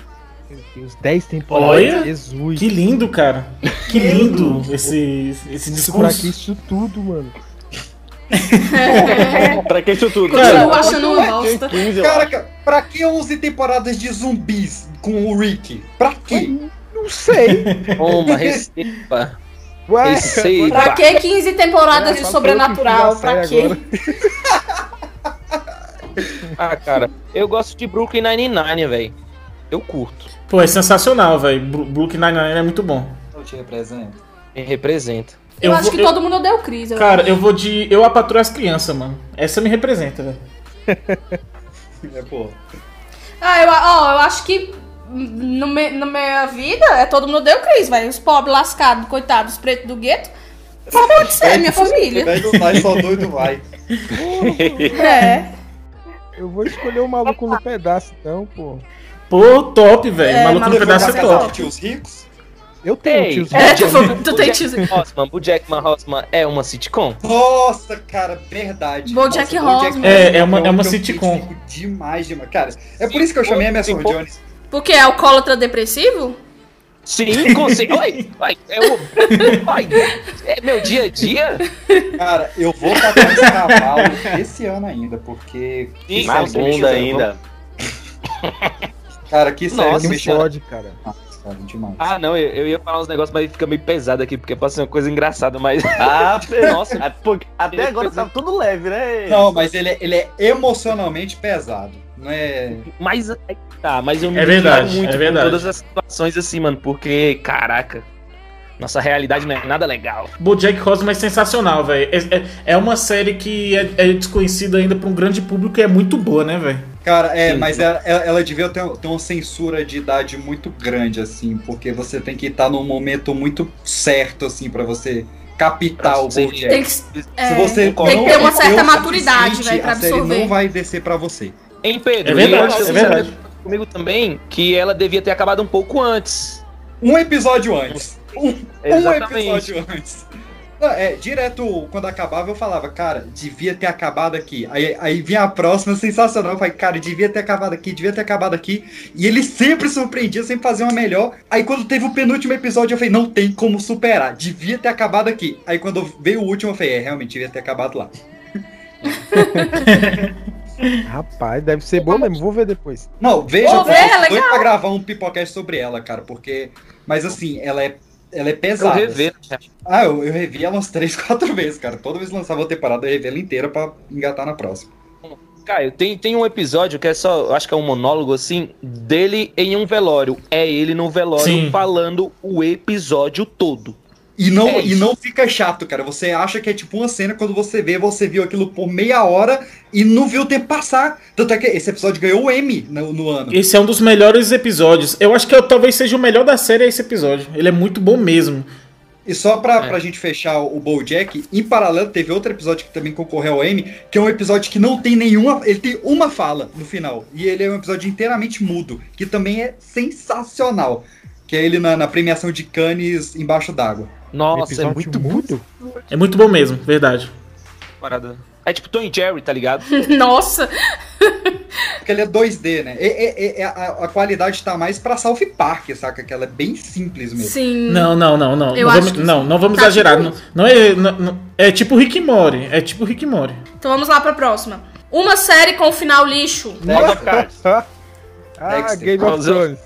Tem Os 10 temporadas. Olha, Jesus. Que lindo, cara. Que lindo esse, esse discurso. isso tudo, mano? Pra que isso tudo? Cara, Continuo achando uma bosta. 15, eu Cara, pra que 11 temporadas de zumbis com o Rick? Pra quê? Não sei. toma, receba. Ué, Receba. Pra que 15 temporadas de sobrenatural? pra eu quê? Ah, cara, eu gosto de Brooklyn Nine-Nine, velho. Eu curto. Pô, é sensacional, velho. Brooklyn Nine-Nine é muito bom. Eu te represento. Me representa. Eu, acho vou- que todo mundo odeia o Chris. eu Cara, acho. eu vou de. Eu a patroa as crianças, mano. Essa me representa, velho. É, pô. Ah, eu, ó, eu acho que no me, na minha vida é todo mundo odeia o Chris, velho. Os pobres lascados, coitados, os pretos do gueto. Só pode ser, minha família. Velho do pai, só doido vai. É. Eu vou escolher o maluco no pedaço, então, pô. Pô, top, velho. É, Maluco no pedaço é casa top. tios ricos? Eu tenho Ei, tios. É, tu, Jackman- tu tem o tio. Jackman Horseman, o Jackman Horseman é uma sitcom? Nossa, cara, verdade. BoJack BoJack Horseman. É, é uma- é uma eu me sitcom. Demais, demais. Cara, é por isso que eu chamei a Emerson. Jones. Porque é alcoólatra depressivo? Sim, consigo. Oi, oi, eu, oi, é meu dia a dia. Cara, eu vou tatuar esse cavalo esse ano ainda, porque. me bunda ainda. Cara, que série Nossa, que me pode, cara. Nossa, demais. Ah, não, eu, eu ia falar uns negócios, mas fica meio pesado aqui, porque pode ser uma coisa engraçada, mas. Ah, Nossa. pô, até agora tá tudo leve, né? Não, mas ele, é- ele é emocionalmente pesado. Não é. Mas aí tá, mas eu me É verdade, muito é verdade. todas as situações assim, mano, porque, caraca, nossa realidade não é nada legal. Bojack Horseman é sensacional, velho. É, é- é uma série que é, é desconhecida ainda pra um grande público e é muito boa, né, velho? Cara, é, Sim. mas ela, ela- ela devia ter, ter uma censura de idade muito grande, assim, porque você tem que estar num momento muito certo, assim, pra você captar o. Bojack. Tem que, Se é, você tem que não ter uma certa entendeu o maturidade, velho, pra A série absorver. não vai descer pra você. Hein, Pedro? É verdade, eu acho é que verdade. comigo também que ela devia ter acabado um pouco antes. Um episódio antes. Um, um episódio antes. Não, é, direto, quando acabava, eu falava, cara, devia ter acabado aqui. Aí, aí vinha a próxima, sensacional. Eu falei, cara, devia ter acabado aqui, devia ter acabado aqui. E ele sempre surpreendia, sempre fazia uma melhor. Aí quando teve o penúltimo episódio, eu falei, não tem como superar. Devia ter acabado aqui. Aí quando veio o último, eu falei, é, realmente, devia ter acabado lá. Rapaz, deve ser bom mesmo. Vou ver depois. Não, veja, eu tô é legal. pra gravar um pipocast sobre ela, cara, porque. Mas assim, ela é. Ela é Eu pesada. rever. Ah, eu, eu revi ela umas 3, 4 vezes, cara. Toda vez que lançava uma temporada, eu revi ela inteira pra engatar na próxima. Caio, tem, tem um episódio que é só, eu acho que é um monólogo assim, dele em um velório. É ele no velório Sim. falando o episódio todo. E não, É e não fica chato, cara. Você acha que é tipo uma cena quando você vê, você viu aquilo por meia hora e não viu o tempo passar. Tanto é que esse episódio ganhou o M no, no ano. Esse é um dos melhores episódios. Eu acho que eu- talvez seja o melhor da série esse episódio. Ele é muito bom mesmo. E só pra, É. pra gente fechar o BoJack, em paralelo teve outro episódio que também concorreu ao M, que é um episódio que não tem nenhuma, ele tem uma fala no final, e ele é um episódio inteiramente mudo, que também é sensacional, que é ele na, na premiação de Cannes embaixo d'água. Nossa, é muito mudo? É muito bom mesmo, verdade. parada. É tipo Tom e Jerry, tá ligado? Nossa, Porque ele é 2D, né? É- é- é- a, a qualidade tá mais pra South Park, saca? Que ela é bem simples mesmo. sim. Não, não, não, não. Eu não, acho vamos, que não, não vamos tá exagerar. tipo Não, não é, não- não- é tipo Rick Morty. É tipo Rick Morty. Então vamos lá pra próxima. Uma série com final lixo. Cards. ah. Game of- Thrones.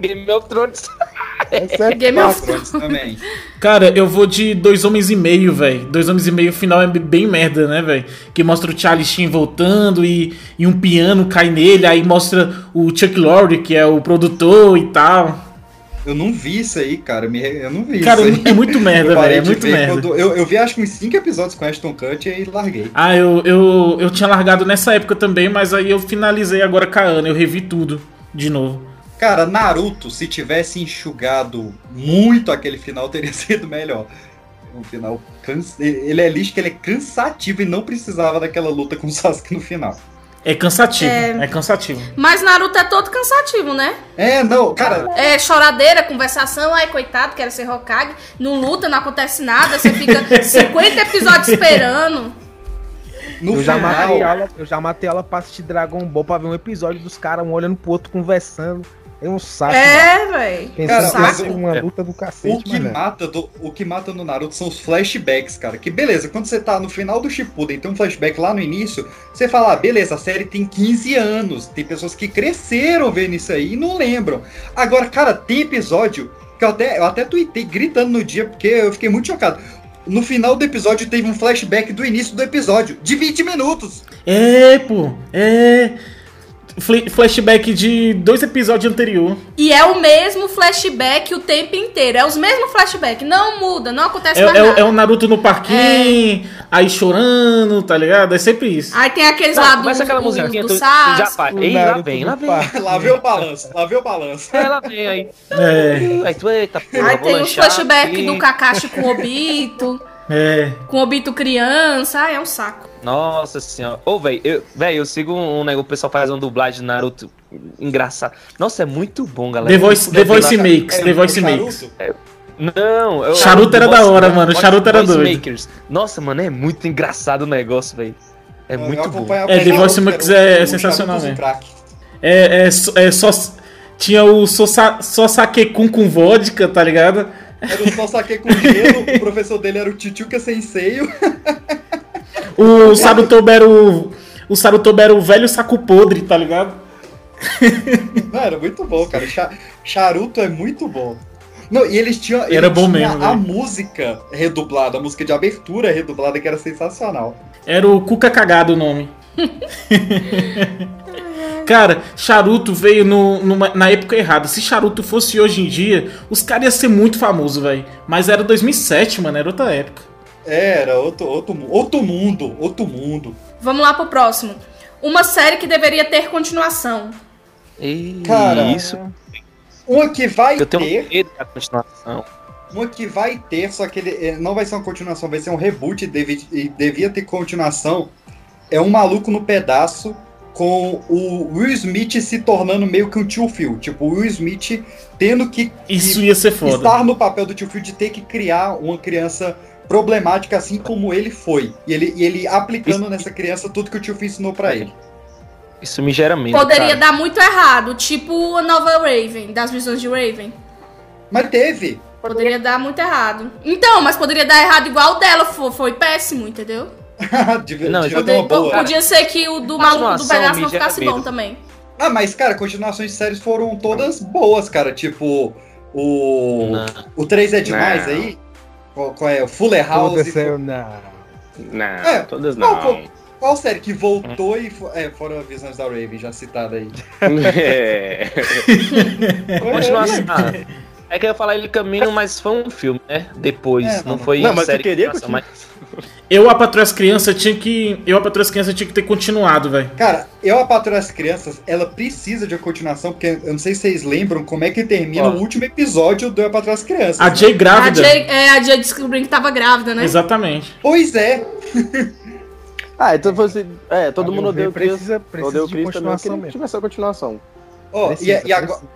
Game of Thrones. Essa é Game of Thrones também. Cara, eu vou de dois homens e meio, velho. Dois homens e meio, o final é bem merda, né, velho? Que mostra o Charlie Sheen voltando e, e um piano cai nele, aí mostra o Chuck Lorre, que é o produtor e tal. Eu não vi isso aí, cara. Eu não vi Cara, isso aí. é muito merda, Eu velho. É muito ver merda. quando- eu, eu vi acho que uns 5 episódios com Ashton Kutcher e larguei. Ah, eu, eu, eu tinha largado nessa época também, mas aí eu finalizei agora com a Ana. Eu revi tudo de novo. Cara, Naruto, se tivesse enxugado muito aquele final, teria sido melhor. Um final. Cansa... Ele é lixo que ele é cansativo e não precisava daquela luta com o Sasuke no final. É cansativo, É. é, cansativo. Mas Naruto é todo cansativo, né? É, não, cara, É choradeira, conversação, ai coitado, quero ser Hokage. Não luta, não acontece nada, você fica 50 episódios esperando. no Eu já, final. matei ela, eu já matei ela pra assistir Dragon Ball pra ver um episódio dos caras um olhando pro outro conversando. É um saco. É, velho. Pensando o- uma luta do cacete, O que, mata do, o que mata no Naruto são os flashbacks, cara. Que beleza, quando você tá no final do Shippuden tem um flashback lá no início, você fala, ah, beleza, a série tem 15 anos, tem pessoas que cresceram vendo isso aí e não lembram. Agora, cara, tem episódio que eu até, eu até tuitei gritando no dia, porque eu fiquei muito chocado. No final do episódio teve um flashback do início do episódio, de 20 minutos. É, pô, é. Fla- Flashback de dois episódios anterior. E é o mesmo flashback o tempo inteiro. É os mesmos flashbacks. Não muda, não acontece É, mais é nada. é o Naruto no parquinho, aí chorando, tá ligado? É sempre isso. Aí tem aqueles Não, lá do, começa aquela do, musiquinha do tu- Sasuke. já vai. Ei, lá vem, lá vem. lá veio o balanço, lá veio o balanço. É, lá vem aí. É, Aí tu, eita, porra, Aí tem os aqui. do Kakashi com o Obito. é. com o Obito criança. Ah, é um saco. Nossa senhora. Ô, velho, eu, véi, eu sigo um negócio, o pessoal faz uma dublagem de Naruto engraçado. Nossa, é muito bom, galera. The Voice, The Voice Lá- Makes, The Voice Makes. Charuto? Não, eu, Charuto era eu- da hora, mano, Charuto era doido. Makers. Nossa, mano, é muito engraçado o negócio, velho. É Eu muito bom. É, The Voice Max o- é o sensacional craque. É, é, só- é só. Tinha o Sosa- Sosakekun com vodka, tá ligado? Era o só saque com gelo, o professor dele era o Titiuca Senseio. O Sarutobi era o. O Sarutobi era o velho saco podre, tá ligado? Não, era muito bom, cara. Cha- Charuto é muito bom. Não, e eles tinham. Era ele bom tinha mesmo, A velho. música redublada, a música de abertura redublada, que era sensacional. Era o Cuca Cagado o nome. Cara, Charuto veio no, numa- na época errada. Se Charuto fosse hoje em dia, os caras iam ser muito famosos, velho. Mas era 2007, mano, era outra época. Era outro, outro, outro mundo, outro mundo. Vamos lá pro próximo. Uma série que deveria ter continuação. E Cara, isso. Uma que vai Eu tenho ter, medo da continuação. uma que vai ter, só que ele eh, não vai ser uma continuação, vai ser um reboot e, deve- e devia ter continuação. É um maluco no pedaço com o Will Smith se tornando meio que um tio Phil. Tipo, o Will Smith tendo que Isso ia ser foda. estar no papel do tio Phil de ter que criar uma criança problemática assim como ele foi. E ele, e ele aplicando Isso- nessa criança tudo que o tio Phil ensinou pra ele. Isso me gera medo. Poderia cara. dar muito errado, tipo a nova Raven, das visões de Raven. Mas teve. Poderia dar muito errado. Então, mas poderia dar errado igual o dela, foi, foi péssimo, entendeu? Não, Poder- boa. Podia ser que o do maluco do pedaço não ficasse medo. bom também. Ah, mas, cara, continuações de séries foram todas boas, cara. Tipo, o. Não. O 3 é demais Não. aí? Qual, qual é? O Fuller House. Aconteceu, não. Não, É, todas não, pô. Qual série que voltou e. fo- É, fora Visões da Raven, já citada aí. É. Continuação. Ah, É que eu ia falar ele caminho, mas foi um filme, né? Depois. É, não, não, foi Não, mas série eu queria continuação, mas Eu, a Patrulha as Crianças, tinha que. Eu, a Patrulha as Crianças, tinha que ter continuado, velho. Cara, Eu, a Patrulha das Crianças, ela precisa de uma continuação, porque eu não sei se vocês lembram como é que termina Ó. o último episódio do Eu, a Patrulha das Crianças. A né? Jay A grávida. Jay, é, a Jay descobriu que tava grávida, né? Exatamente. Pois é. Ah, então você. É, todo A mundo odeia o Chris. precisa, precisa Odeia o de Chris também. Que mesmo. tivesse a continuação. Ó, Precisa, e, e agora. precisa.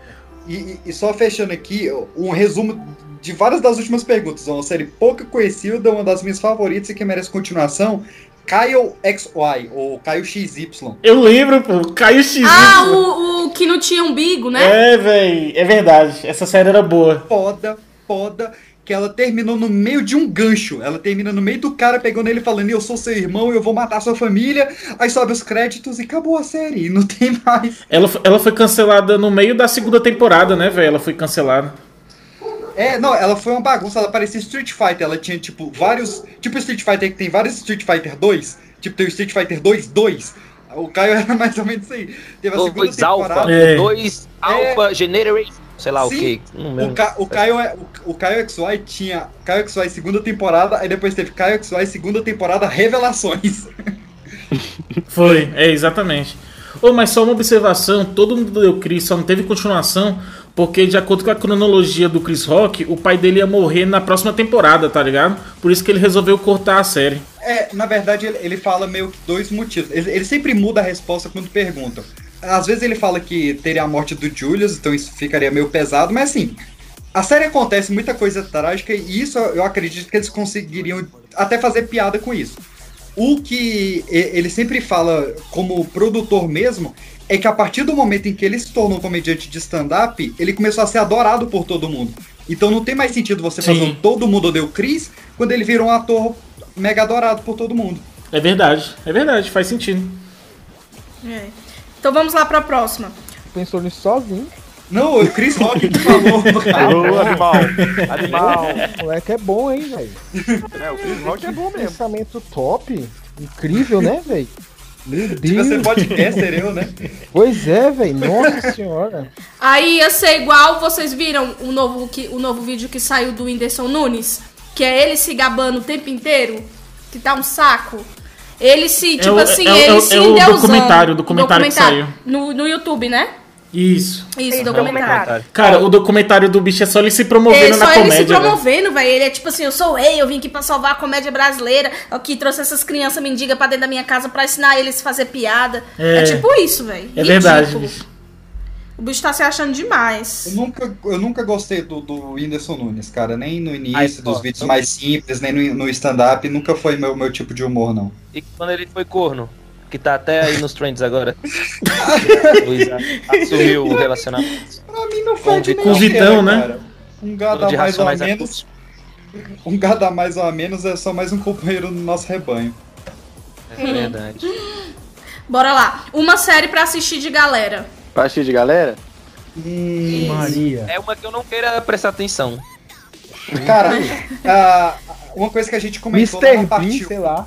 E, e- só fechando aqui, um resumo de várias das últimas perguntas. Uma série pouco conhecida, uma das minhas favoritas e que merece continuação. Kyle XY, ou Kyle XY. Eu lembro, pô. Caiu X. Ah, o, o que não tinha umbigo, né? É, velho. É verdade. Essa série era boa. Foda, foda, que ela terminou no meio de um gancho. Ela termina no meio do cara pegando ele falando: Eu sou seu irmão, eu vou matar sua família. Aí sobe os créditos e acabou a série. Não tem mais. Ela, ela foi cancelada no meio da segunda temporada, né, velho? Ela foi cancelada. É, não, ela foi uma bagunça, ela parecia Street Fighter, ela tinha, tipo, vários. Tipo Street Fighter que tem vários Street Fighter 2. Tipo, tem o Street Fighter 2, 2. O Caio era mais ou menos isso aí. Teve a segunda dois temporada. É. dois alfa generation, sei lá Sim. o que. Não O, lembro. Ca, o, Caio, é- o, o Caio XY tinha Caio XY segunda temporada, aí depois teve Caio XY segunda temporada Revelações. Foi, é, exatamente. Ô, mas só uma observação, todo mundo deu Chris, só não teve continuação, porque de acordo com a cronologia do Chris Rock, o pai dele ia morrer na próxima temporada, tá ligado? Por isso que ele resolveu cortar a série. É, na verdade, ele, ele fala meio que dois motivos. Ele, ele sempre muda a resposta quando perguntam. Às vezes ele fala que teria a morte do Julius, então isso ficaria meio pesado, mas assim, a série acontece muita coisa trágica e isso eu acredito que eles conseguiriam até fazer piada com isso. O que ele sempre fala como produtor mesmo é que a partir do momento em que ele se tornou um comediante de stand-up, ele começou a ser adorado por todo mundo. Então não tem mais sentido você Sim. fazer um Todo Mundo Odeia o Chris quando ele virou um ator mega adorado por todo mundo. É verdade, é verdade, faz sentido. É. Então vamos lá pra próxima. Pensou nisso sozinho. Não, o Chris Rock que falou. Ô, animal! Animal! O moleque é bom, hein, velho? É, o Chris Rock é bom mesmo. Pensamento top. Incrível, né, velho? Meu Devia ser Deus. podcaster, eu, né? Pois é, velho. Nossa senhora. Aí ia ser igual, vocês viram o novo, que, o novo vídeo que saiu do Whindersson Nunes? Que é ele se gabando o tempo inteiro? Que tá um saco. Ele se, tipo o- assim, é o- ele é o- se é o endeusando. documentário, o documentário que saiu. No, no YouTube, né? Isso. Isso, Sim, documentário. documentário. Cara, o documentário do bicho é só ele se É promovendo só na ele comédia. se velho. promovendo, velho. Ele é tipo assim, eu sou o rei, eu vim aqui pra salvar a comédia brasileira. Aqui trouxe essas crianças mendigas pra dentro da minha casa pra ensinar eles a fazer piada. É, É. tipo isso, velho. É verdade, bicho. O bicho tá se achando demais. Eu nunca, eu nunca gostei do, do Whindersson Nunes, cara. Nem no início Ai, dos ó, vídeos mais simples, nem no, no stand-up. Nunca foi meu, meu tipo de humor, não. E quando ele foi corno? que tá até aí nos trends agora. Luiz assumiu o relacionamento. Pra mim não faz de o Vitão, né? cara. Um gado a mais ou a racionais menos. Um gado a mais ou a menos é só mais um companheiro no nosso rebanho. É verdade. Bora lá. Uma série pra assistir de galera. Assistir de galera? Hum, Maria. É uma que eu não queira prestar atenção. cara, ah, uma coisa que a gente comentou lá Mr. na Bean, parte sei lá.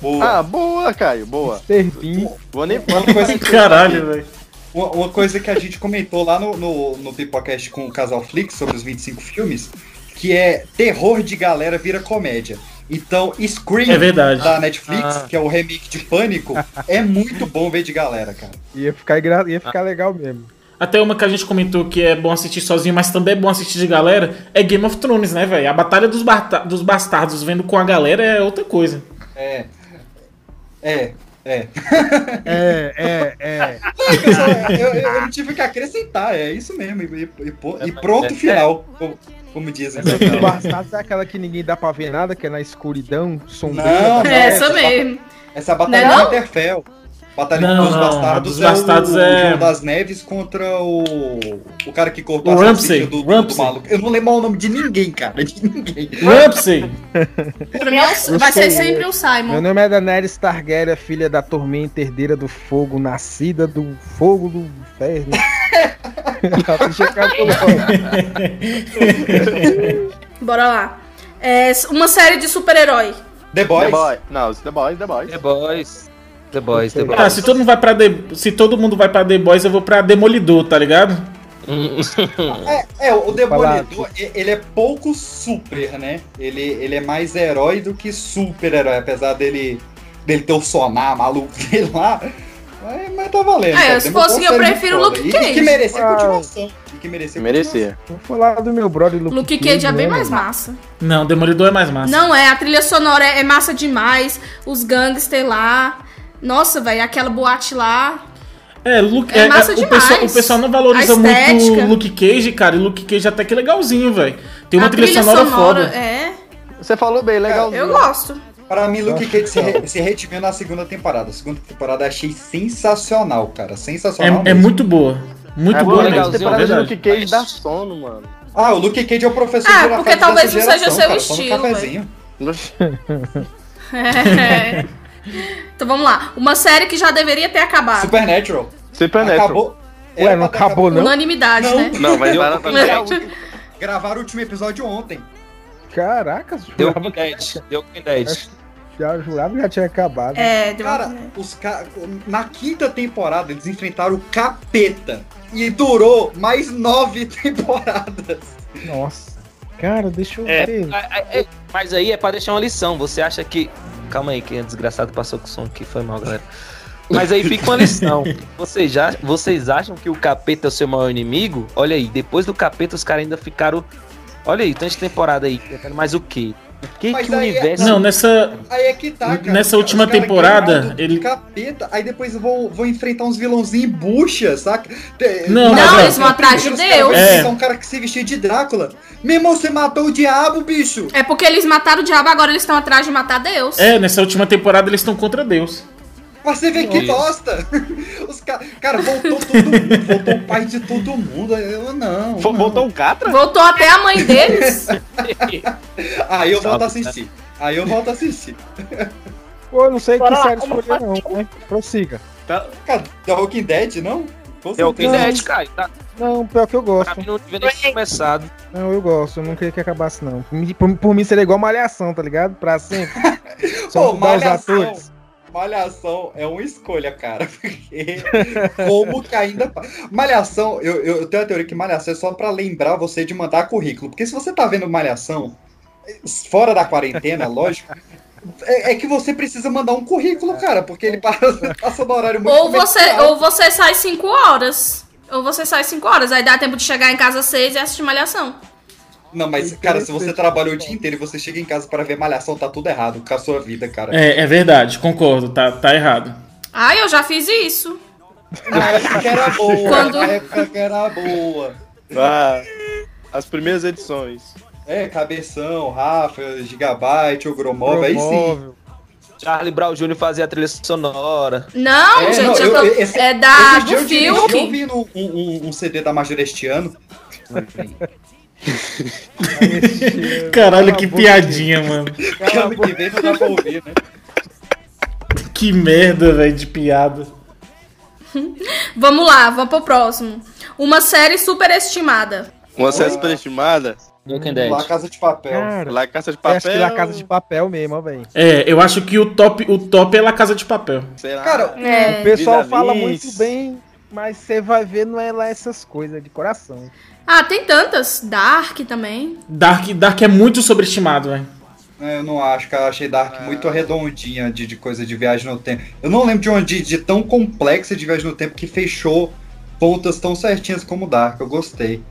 boa. Ah, boa, Caio, boa. Mr. Bean. Vou nem Uma coisa, Caralho, velho. uma, uma coisa que a gente comentou lá no, no, no Pipocast com o Casal Flix sobre os 25 filmes, que é terror de galera vira comédia. Então, Scream É verdade. da Netflix, Ah. que é o remake de Pânico, é muito bom ver de galera, cara. Ia ficar. Ia ficar legal mesmo. Até uma que a gente comentou que é bom assistir sozinho, mas também é bom assistir de galera, é Game of Thrones, né, velho? A Batalha dos, dos Bastardos vendo com a galera é outra coisa. É. É. É. É, é, é. Pessoal, eu, eu- eu não tive que acrescentar, é isso mesmo. E, e- e pronto, final. Como, como dizem. Essa dos bastardos é aquela que ninguém dá pra ver nada, que é na escuridão, sombria. Não, não, É essa essa- mesmo. Essa Batalha Não é de? Winterfell. Batalha Não, dos não, Bastardos dos é Bastardos o, é- João das Neves contra o o cara que cortou O a salsicha do, do, do maluco. Eu não lembro o nome de ninguém, cara, de ninguém. Ramsey! Pra mim é o- vai ser sempre o Meu Simon. nome é Daenerys Targaryen, filha da tormenta, herdeira do fogo, nascida do fogo do inferno. Bora lá. É, uma série de super-herói. The Boys. The Boys. Não, The Boys, The Boys. The Boys. The Boys, The Boys. Tá, se todo mundo vai pra The, se todo mundo vai pra The Boys, eu vou pra Demolidor, tá ligado? É, é, o Demolidor, ele é pouco super, né? Ele, ele é mais herói do que super-herói, apesar dele, dele ter o sonar maluco dele lá. Mas, mas tá valendo. É, se fosse é eu muito prefiro o. Luke E- E que Cage. merecia Ah. continuação. E que merecia Merecia. Vou falar do meu brother Luke, Luke Cage é bem né, mais massa. Não, Demolidor é mais massa. Não é, a trilha sonora é, é massa demais. Os gangsters lá. Nossa, velho, aquela boate lá. É, Luke, É massa o, demais. pessoal, o pessoal não valoriza muito o Luke Cage, cara. E Luke Cage até que é legalzinho, velho. Tem uma a trilha, sonora, foda. É, Você falou bem, legal. eu gosto. Pra mim, Luke Cage se, re- se redimiu na segunda temporada. A segunda temporada eu achei sensacional, cara. Sensacional. É, é muito boa. Muito É boa legal. é temporada de verdade. Luke Cage dá sono, mano. Ah, o Luke Cage é o professor Ah, porque talvez não seja geração, seu cara, estilo, cafezinho. É. Então vamos lá. Uma série que já deveria ter acabado. Supernatural. Supernatural. Acabou. Ué, Era não acabou, não? Unanimidade, Não. né? Não, vai É. Gravaram o último episódio ontem. Caraca, Walking que Dead. The Walking Dead. já, jurava que já tinha acabado. É, deu Cara, uma... os ca... na quinta temporada eles enfrentaram o capeta. E durou mais nove temporadas. Nossa. Cara, deixa eu É, ver. é, é, Mas aí é pra deixar uma lição. Você acha que. Calma aí, que é desgraçado passou com o som aqui, foi mal, galera. Mas aí fica uma lição. Vocês, já, vocês acham que o capeta é o seu maior inimigo? Olha aí, depois do capeta os caras ainda ficaram. Olha aí, tanta temporada aí. Mas o quê? O que, Mas que o aí é- universo. Não, nessa. Aí é que tá, cara. Nessa última temporada, ele- Capeta, aí depois vão, vão enfrentar uns vilãozinhos bucha, saca? Não, mas, na- ó, eles vão atrás de Deus. É. um cara que se vestia de Drácula. Meu irmão, você matou o diabo, bicho! É porque eles mataram o diabo, agora eles estão atrás de matar Deus. É, nessa última temporada eles estão contra Deus. Mas você vê que Isso. bosta! Os ca... Cara, voltou todo mundo, voltou o pai de todo mundo. Eu não. Não. Voltou um Catra? Voltou até a mãe deles. Aí eu volto a assistir. Aí eu volto a assistir. Pô, eu não sei Bora que lá, série escolher, não. Né? Prossiga. Cara, The Walking Dead, não? The Walking. Dead, cara. Tá, Não, pior que eu pra gosto. mim não devia nem ter começado. Não, eu gosto. Eu não queria que acabasse, não. Por, mim- por- mim seria igual Malhação, tá ligado? Pra sempre. Só Pô, mudar os Malhação. atores. Malhação é uma escolha, cara. Porque como que ainda. Malhação, eu, eu tenho a teoria que Malhação é só pra lembrar você de mandar currículo. Porque se você tá vendo Malhação, fora da quarentena, lógico. É, é que você precisa mandar um currículo, cara, porque ele passa, passa no horário muito ou, você, ou você sai 5 horas. Ou você sai 5 horas. Aí dá tempo de chegar em casa às 6 e assistir malhação. Não, mas, cara, se você trabalhou o dia inteiro e você chega em casa para ver Malhação, tá tudo errado com a sua vida, cara. É, é verdade, concordo, tá, tá errado. Ah, eu já fiz isso. Na época que era boa, Quando- na época que era boa. Ah, as primeiras edições. É, Cabeção, Rafa, Gigabyte, Ogromóvel, aí sim. Charlie Brown Jr. fazia a trilha sonora. Não, É, gente, não, eu eu- tô- esse- é da, do eu filme. ouvindo um, um- um CD da Majorestiano. Caralho, que piadinha, mano. Não dá pra ouvir, né? Que merda, velho, de piada. Vamos lá, vamos pro próximo. Uma série superestimada. Uma série superestimada. Dead. La Casa de Papel. Cara, La Caça de Papel. acho que La Casa de Papel mesmo, velho. É, eu acho que o top, o top é La Casa de Papel. Sei lá. Cara, É. O pessoal Vis-a-vis. fala muito bem, mas você vai ver, não é lá essas coisas de coração. Ah, tem tantas. Dark também. Dark, Dark é muito sobreestimado, velho. É, Eu não acho, cara. Eu achei Dark muito redondinha de, de coisa de viagem no tempo. Eu não lembro de uma de, tão complexa de viagem no tempo que fechou pontas tão certinhas como Dark. Eu gostei.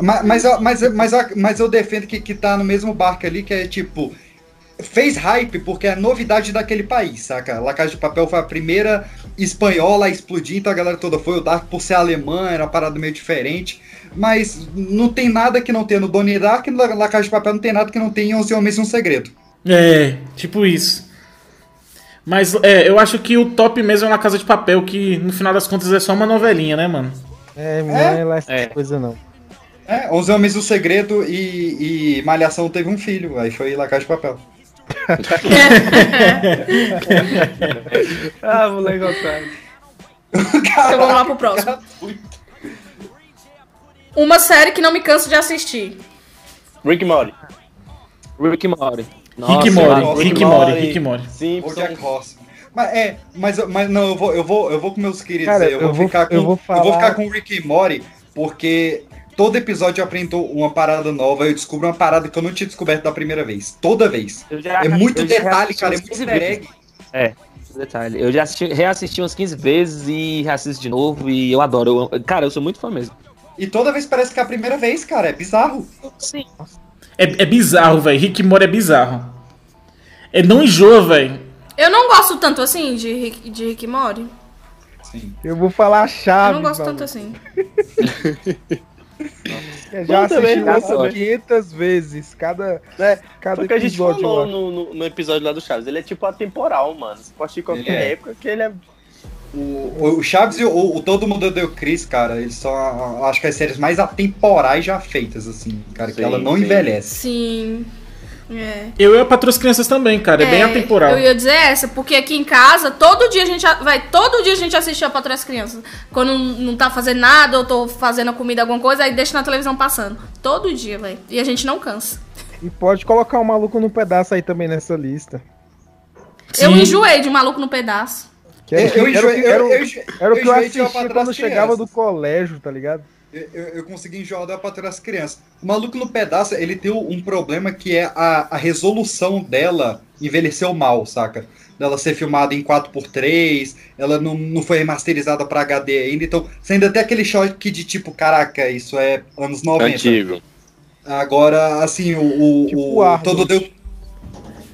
Mas, mas, eu- mas, mas, eu- mas eu defendo que, que tá no mesmo barco ali, que é tipo. Fez hype porque é a novidade daquele país, saca? La Casa de Papel foi a primeira espanhola a explodir, então a galera toda foi. O Dark, por ser alemã, era uma parada meio diferente. Mas não tem nada que não tenha no Donnie Dark e no La Casa de Papel não tem nada que não tenha em 11 Homens e um Segredo. É, tipo isso. Mas é, eu acho que o top mesmo é La Casa de Papel, que no final das contas é só uma novelinha, né, mano? É, não é, lá essas É. coisas não. É, 11 Homens e um Segredo e, e Malhação teve um filho, aí foi La Casa de Papel. Ah, moleque otário. Então vamos lá pro próximo. Uma série que não me canso de assistir. Rick Morty. Rick Morty. Rick nossa, Morty, Rick Morty, Rick Morty. Simpsons. Bojack Horseman. Mas é, mas, eu- mas não, eu vou, eu vou, eu vou com meus queridos Cara, aí, eu, eu vou vou- ficar com, eu vou falar- ficar com o Rick e Morty, porque todo episódio eu aprendo uma parada nova, eu descubro uma parada que eu não tinha descoberto da primeira vez. Toda vez. Eu já- É muito eu detalhe, cara, é muito 15 vezes. drag. É, detalhe. Eu já assisti, reassisti umas 15 vezes e reassisto de novo e eu adoro. Eu- cara, eu sou muito fã mesmo. E toda vez parece que é a primeira vez, cara, é bizarro. Sim. É, é bizarro, velho. Rick Morty é bizarro. É não enjoa, velho. Eu não gosto tanto assim de Rick, de Rick Morty. Sim. Eu vou falar a Eu chave. não gosto mano. tanto assim. Eu já Eu também, assisti eu também. 500 vezes. Cada, É, cada que a gente episódio. falou no, no, no episódio lá do Chaves. Ele é tipo atemporal, mano. Você pode assistir em qualquer é. época que ele é. O, o Chaves e o, o Todo Mundo Deu Chris, cara, eles são, acho que as séries mais atemporais já feitas, assim, cara, que Sim, ela não sim. envelhece. Sim. É. Eu e a Patroa as Crianças também, cara. É, bem atemporal. Eu ia dizer essa, porque aqui em casa, todo dia a gente vai, todo dia a gente assiste a Patrulha das Crianças. Quando não tá fazendo nada, eu tô fazendo a comida, alguma coisa, aí deixa na televisão passando. Todo dia, velho. E a gente não cansa. E pode colocar o maluco no pedaço aí também nessa lista. Eu Sim. enjoei de maluco no pedaço. Que era, Eu, eu, era o que- enjoei- era eu, eu, era o que eu assistia Patroa quando chegava do colégio, tá ligado? Eu, eu, eu consegui enjoar da Patrulha das Crianças. O Maluco no Pedaço, ele tem um problema que é a, a resolução dela envelheceu mal, saca? Dela ser filmada em 4x3, ela não, não foi remasterizada pra HD ainda, então você ainda tem aquele choque de tipo, caraca, isso é anos 90. Antigo. Agora, assim, o, o, Tipo o o Arnold. Todo Deu.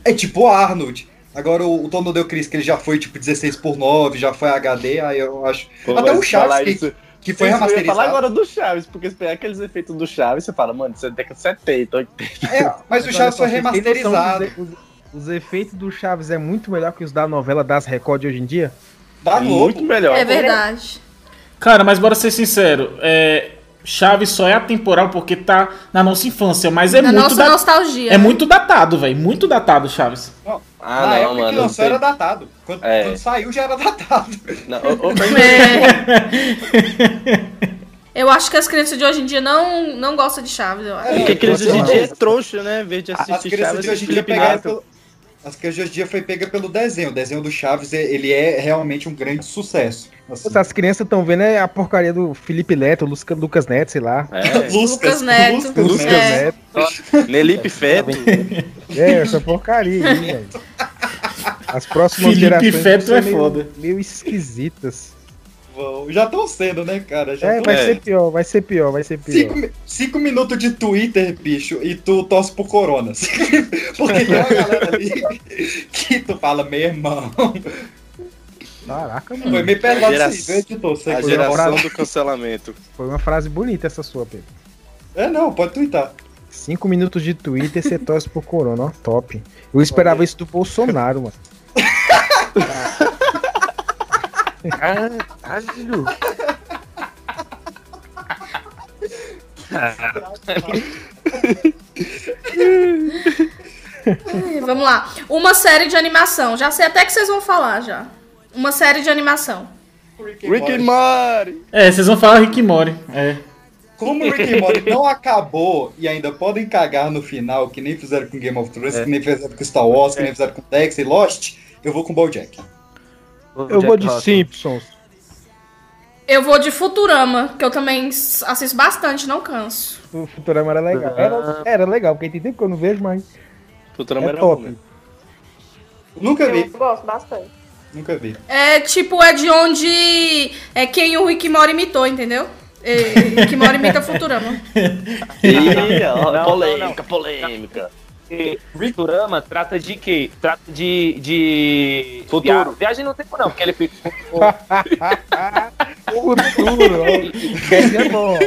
É tipo o Arnold. Agora o, o Todo Deu Chris, que ele já foi tipo 16 por 9 já foi HD, aí eu acho. Pô, Até o Chaves, que, que foi isso, Eu falar remasterizado. agora do Chaves, porque se pegar aqueles efeitos do Chaves, você fala, mano, isso é década de 70, 80. É, mas o Chaves foi remasterizado. Os, os efeitos do Chaves é muito melhor que os da novela das Record de hoje em dia? Da muito Globo. melhor. É verdade. Cara, mas bora ser sincero. É, Chaves só é atemporal porque tá na nossa infância, mas é Na muito nossa da- nostalgia. É muito datado, velho. Muito datado, Chaves. Não, Ah, na não, época mano, que não lançou era datado. Quando, É. quando saiu já era datado. Não, ô, ô, É. Eu acho que as crianças de hoje em dia não, não gostam de Chaves, eu acho. É, Porque aqueles eu hoje em dia é trouxa, né? Em vez de As assistir crianças Chaves, de hoje em dia Felipe pegaram Neto. pelo. As crianças de hoje em dia foi pega pelo desenho. O desenho do Chaves, é- ele é realmente um grande sucesso. assim. As crianças estão vendo é a porcaria do Felipe Neto, Lucas, Lucas Neto, sei lá. É, Lucas Neto. Lucas É. Neto. Nelipe Feto. É, essa porcaria aí, velho. As próximas Felipe gerações Feto é ser meio, foda. meio esquisitas. Vão- Já estão sendo, né, cara? Já É, tão- vai É. ser pior, vai ser pior, vai ser pior. Cinco, cinco minutos de Twitter, bicho, e tu torce pro Corona. Porque tem uma galera ali que tu fala, meu irmão. Caraca, mano. Foi meio pesado gera- editor? Você A geração do cancelamento. Foi uma frase bonita essa sua, Pedro. É, não, pode twittar. Cinco minutos de Twitter, você torce pro Corona, ó, top. Eu esperava isso do Bolsonaro, mano. Caralho. Ai, Vamos lá. Uma série de animação. Já sei até que vocês vão falar já. Uma série de animação. Rick and Morty. É, vocês vão falar Rick e Morty. É. Como o Rick and Morty não acabou e ainda podem cagar no final, que nem fizeram com Game of Thrones, que nem fizeram com Star Wars, que nem fizeram com Dex e Lost, eu vou com BoJack. Eu vou de Simpsons. Eu vou de Futurama, que eu também assisto bastante, não canso. O Futurama era legal. Era, era legal, porque tem tempo que eu não vejo, mas Futurama é era bom, top. né? Nunca vi, gosto bastante. nunca vi. É tipo, é de onde é quem o Rick Mori imitou, entendeu? É, Rick Mori imita Futurama. Ih, polêmica, polêmica. E Futurama trata de quê? Trata de. de... Futuro. Via- Viagem no tempo não, porque ele fica. futuro. é bom.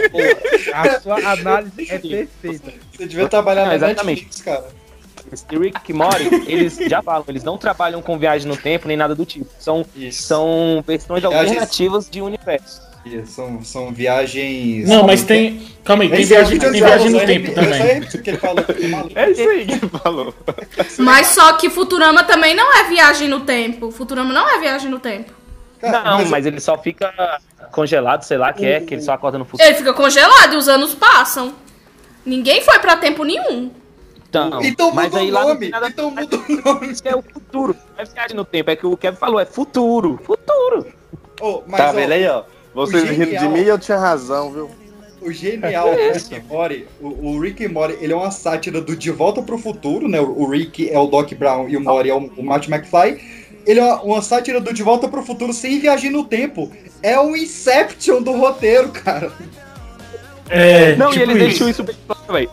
A sua análise é perfeita. Você devia trabalhar Não, na exatamente. Netflix, cara. Esse Rick e Morty, eles já falam, eles não trabalham com viagem no tempo nem nada do tipo. São, Isso. são versões Viagens- alternativas de universo. São, são viagens. Não, mas tem. Calma aí, tem é viagem, tem viagem no tempo só também. que ele falou. é. É isso aí que ele falou. Mas só que Futurama também não é viagem no tempo. Futurama não é viagem no tempo. Cara, não, mas, ele só fica congelado, sei lá, que é, que ele só acorda no futuro. Ele fica congelado e os anos passam. Ninguém foi pra tempo nenhum. Então, Então mas muda aí o lá nome. nada Então muda o nome. Isso é o futuro. Não é viagem no tempo, é que o Kevin falou, é futuro. Futuro. Ô, mas, Tá ó, vendo aí, ó? Você o rindo de mim eu tinha razão, viu? O genial do Rick Morty, o, o Rick Morty, ele é uma sátira do De Volta pro Futuro, né? O, o Rick é o Doc Brown e o Morty é o, o Marty McFly. Ele é uma, uma sátira do De Volta pro Futuro sem viagem no tempo. É o Inception do roteiro, cara. É, Não, tipo e ele isso. deixou isso bem claro, velho.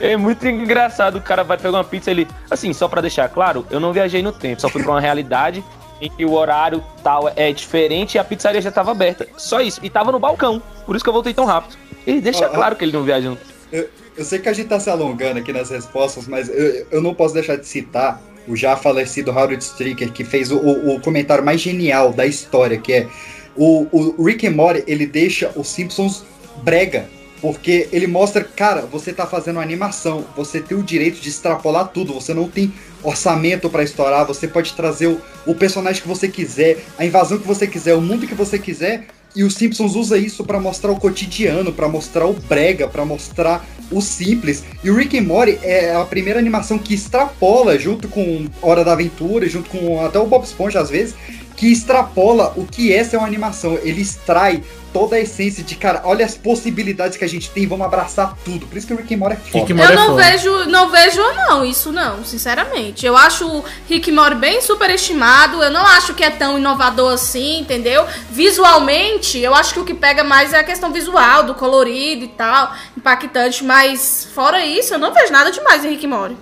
É muito engraçado, o cara vai pegar uma pizza ele. Assim, só pra deixar claro, eu não viajei no tempo, só fui pra uma realidade em que o horário tal é diferente e a pizzaria já tava aberta. Só isso. E tava no balcão. Por isso que eu voltei tão rápido. Ele deixa Ah, claro que ele não viaja. Eu, eu sei que a gente tá se alongando aqui nas respostas, mas eu, eu não posso deixar de citar o já falecido Howard Stricker, que fez o, o- o comentário mais genial da história, que é o, o Rick and Morty, ele deixa os Simpsons brega. Porque ele mostra, cara, você tá fazendo animação, você tem o direito de extrapolar tudo, você não tem orçamento pra estourar, você pode trazer o, o personagem que você quiser, a invasão que você quiser, o mundo que você quiser, e os Simpsons usa isso pra mostrar o cotidiano, pra mostrar o brega, pra mostrar o simples. E o Rick and Morty é a primeira animação que extrapola, junto com Hora da Aventura, junto com até o Bob Esponja às vezes, que extrapola o que é ser uma animação. Ele extrai toda a essência de, cara, olha as possibilidades que a gente tem, vamos abraçar tudo. Por isso que o Rick and Morty é foda. And Eu é não foda. vejo, não vejo não, isso não, sinceramente. Eu acho o Rick Mori bem superestimado, eu não acho que é tão inovador assim, entendeu? Visualmente, eu acho que o que pega mais é a questão visual, do colorido e tal, impactante, mas fora isso, eu não vejo nada demais em Rick Mori.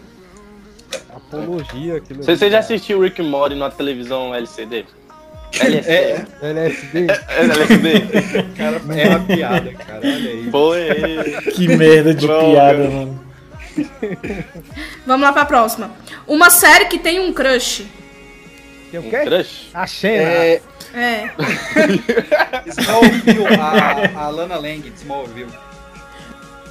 Apologia, aquilo. Você, você já assistiu Rick and Morty na televisão LCD? LSD? É, LSD. É, LSD? cara, é uma piada, cara. Olha aí. Foi. Que merda de Droga. piada, mano. Vamos lá pra próxima. Uma série que tem um crush. Tem o Um quê? crush? A Xena. É, É. Smallville, a, a Lana Lang Smallville.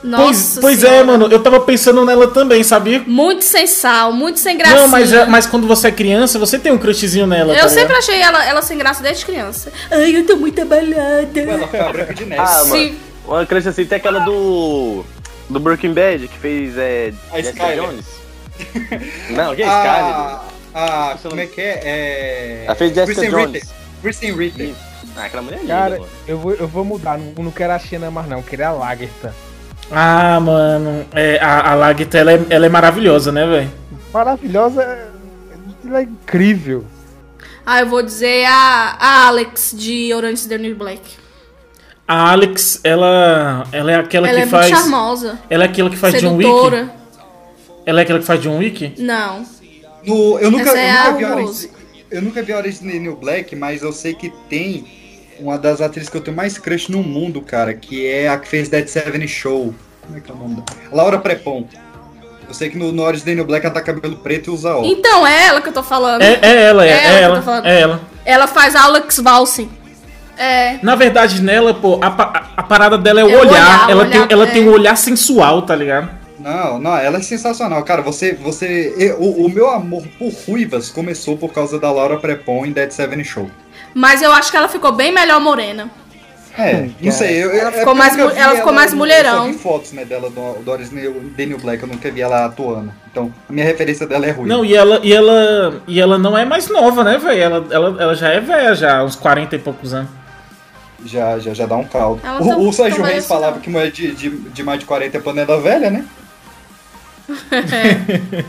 Nossa Pois, pois é, mano, eu tava pensando nela também, sabia? Muito sem sal, muito sem gracinha. Não, mas, é- mas quando você é criança, você tem um crushzinho nela. Eu tá sempre ligado? achei ela, ela sem graça desde criança. Ai, eu tô muito abalada. Ela fica branca de neve. Ah, mano. Sim. Uma crush assim, tem aquela do. Do Breaking Bad, que fez é, A Jessica Skyler. Jones. Não, que é a, Skyler? a, como é que é? é... Ela fez Jessica Kristen Jones. Ritter. Kristen Ritter. Ah, aquela mulher é linda, Cara, eu vou, eu vou mudar. Não, não quero a Xena mais, não. Eu quero a Lagertha. Ah, mano, é, a, a Lagta, ela é, ela é maravilhosa, né, velho? Maravilhosa. Ela é incrível. Ah, eu vou dizer a, a Alex de Orange is the New Black. A Alex, ela, ela é aquela ela que é faz. muito charmosa. Ela é aquela que faz John Wick? Sedutora. Ela é aquela que faz John Wick? Não. No, eu nunca, Essa é eu a nunca vi Orange, eu nunca vi Orange is the New Black, mas eu sei que tem uma das atrizes que eu tenho mais crush no mundo, cara, que é a que fez Dead Seven Show. Como é que é o nome dela? Laura Prepon. Eu sei que no, no Orange Daniel Black ela tá cabelo preto e usa óculos. Então, é ela que eu tô falando. É, é ela, é, É é ela que eu ela, é ela. Ela faz Alex Valsing. É. Na verdade, nela, pô, a, pa- a parada dela é o É o olhar. olhar, ela olhar, tem, ela é. tem um olhar sensual, tá ligado? Não, não, ela é sensacional. Cara, você. você eu- o, o meu amor por ruivas começou por causa da Laura Prepon em Dead Seven Show. Mas eu acho que ela ficou bem melhor morena. É, não sei. Eu, Ela é ficou mais vi ela ficou mais no- mulherão. Eu só vi fotos, né, dela do, do Orange Daniel Black, eu nunca vi ela atuando. Então, a minha referência dela é ruim. Não, e ela, e ela, e ela não é mais nova, né, velho? Ela, ela, ela já é velha, já, uns 40 e poucos anos. Já, já, já dá um caldo. Ela O, tão- o Sérgio Reis falava que mulher de, de, de mais de 40 é panela velha, né?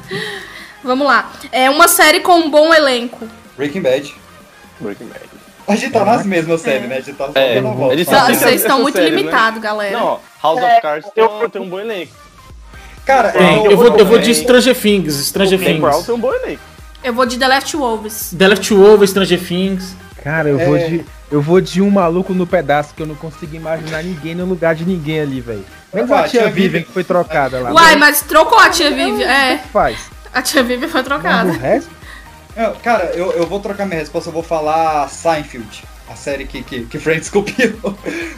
Vamos lá. É uma série com um bom elenco. Breaking Bad. Breaking Bad. A gente tá nas mesmas séries, né? A gente tá só É, volta. eles tem vocês estão muito séries, né? limitados, galera. Não, House of Cards tem, um- tem um bom elenco. Cara, Tem, eu, eu, vou, eu vou de. Stranger Things, Stranger Things. tem um bom elenco. Eu vou de The Leftovers. The Leftovers, Stranger Things. Cara, eu É. vou de. Eu vou de um maluco no pedaço que eu não consigo imaginar ninguém no lugar de ninguém ali, velho. Menos Ah, a tia tia Vivian que foi trocada lá. Uai, mas trocou a tia Vivian. É, faz. a tia Vivian foi Mas trocada. o resto? Eu- cara, eu, eu vou trocar minha resposta, eu vou falar Seinfeld. A série que, que, que Friends copiou.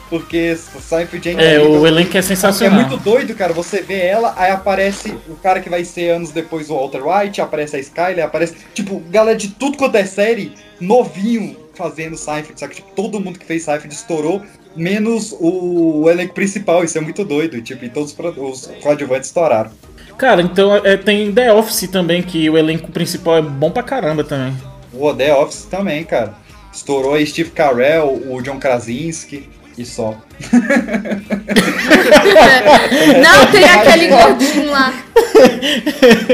Porque Seinfeld é É, o elenco é É sensacional. muito doido, cara. Você vê ela, aí aparece o cara que vai ser anos depois o Walter White, aparece a Skyler, aparece. Tipo, galera de tudo quanto é série, novinho fazendo Seinfeld, sabe? Tipo, todo mundo que fez Seinfeld estourou, menos o, o elenco principal. Isso é muito doido. Tipo, e todos os os coadjuvantes estouraram. Cara, então é, tem The Office também, que o elenco principal é bom pra caramba também. O The Office também, cara. Estourou aí Steve Carell, o John Krasinski e só. Não, tem aquele gordinho lá.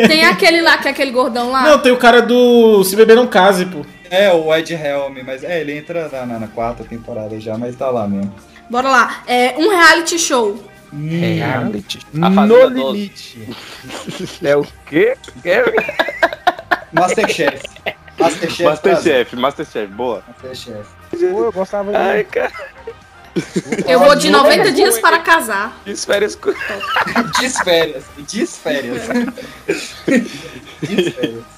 Tem aquele lá, que é aquele gordão lá. Não, tem o cara do Se Beber Não Case, pô. É, o Ed Helm, mas é, ele entra na, na- na quarta temporada já, mas tá lá mesmo. Bora lá. É um reality show. Reality. A No Fazenda 12. limite. É o quê? Masterchef. Masterchef. Masterchef, Masterchef, boa. Masterchef. Pô, eu gostava de. Ai, cara. Eu vou de 90 dias para casar. Fiz férias com... Desférias. Desférias. Desférias.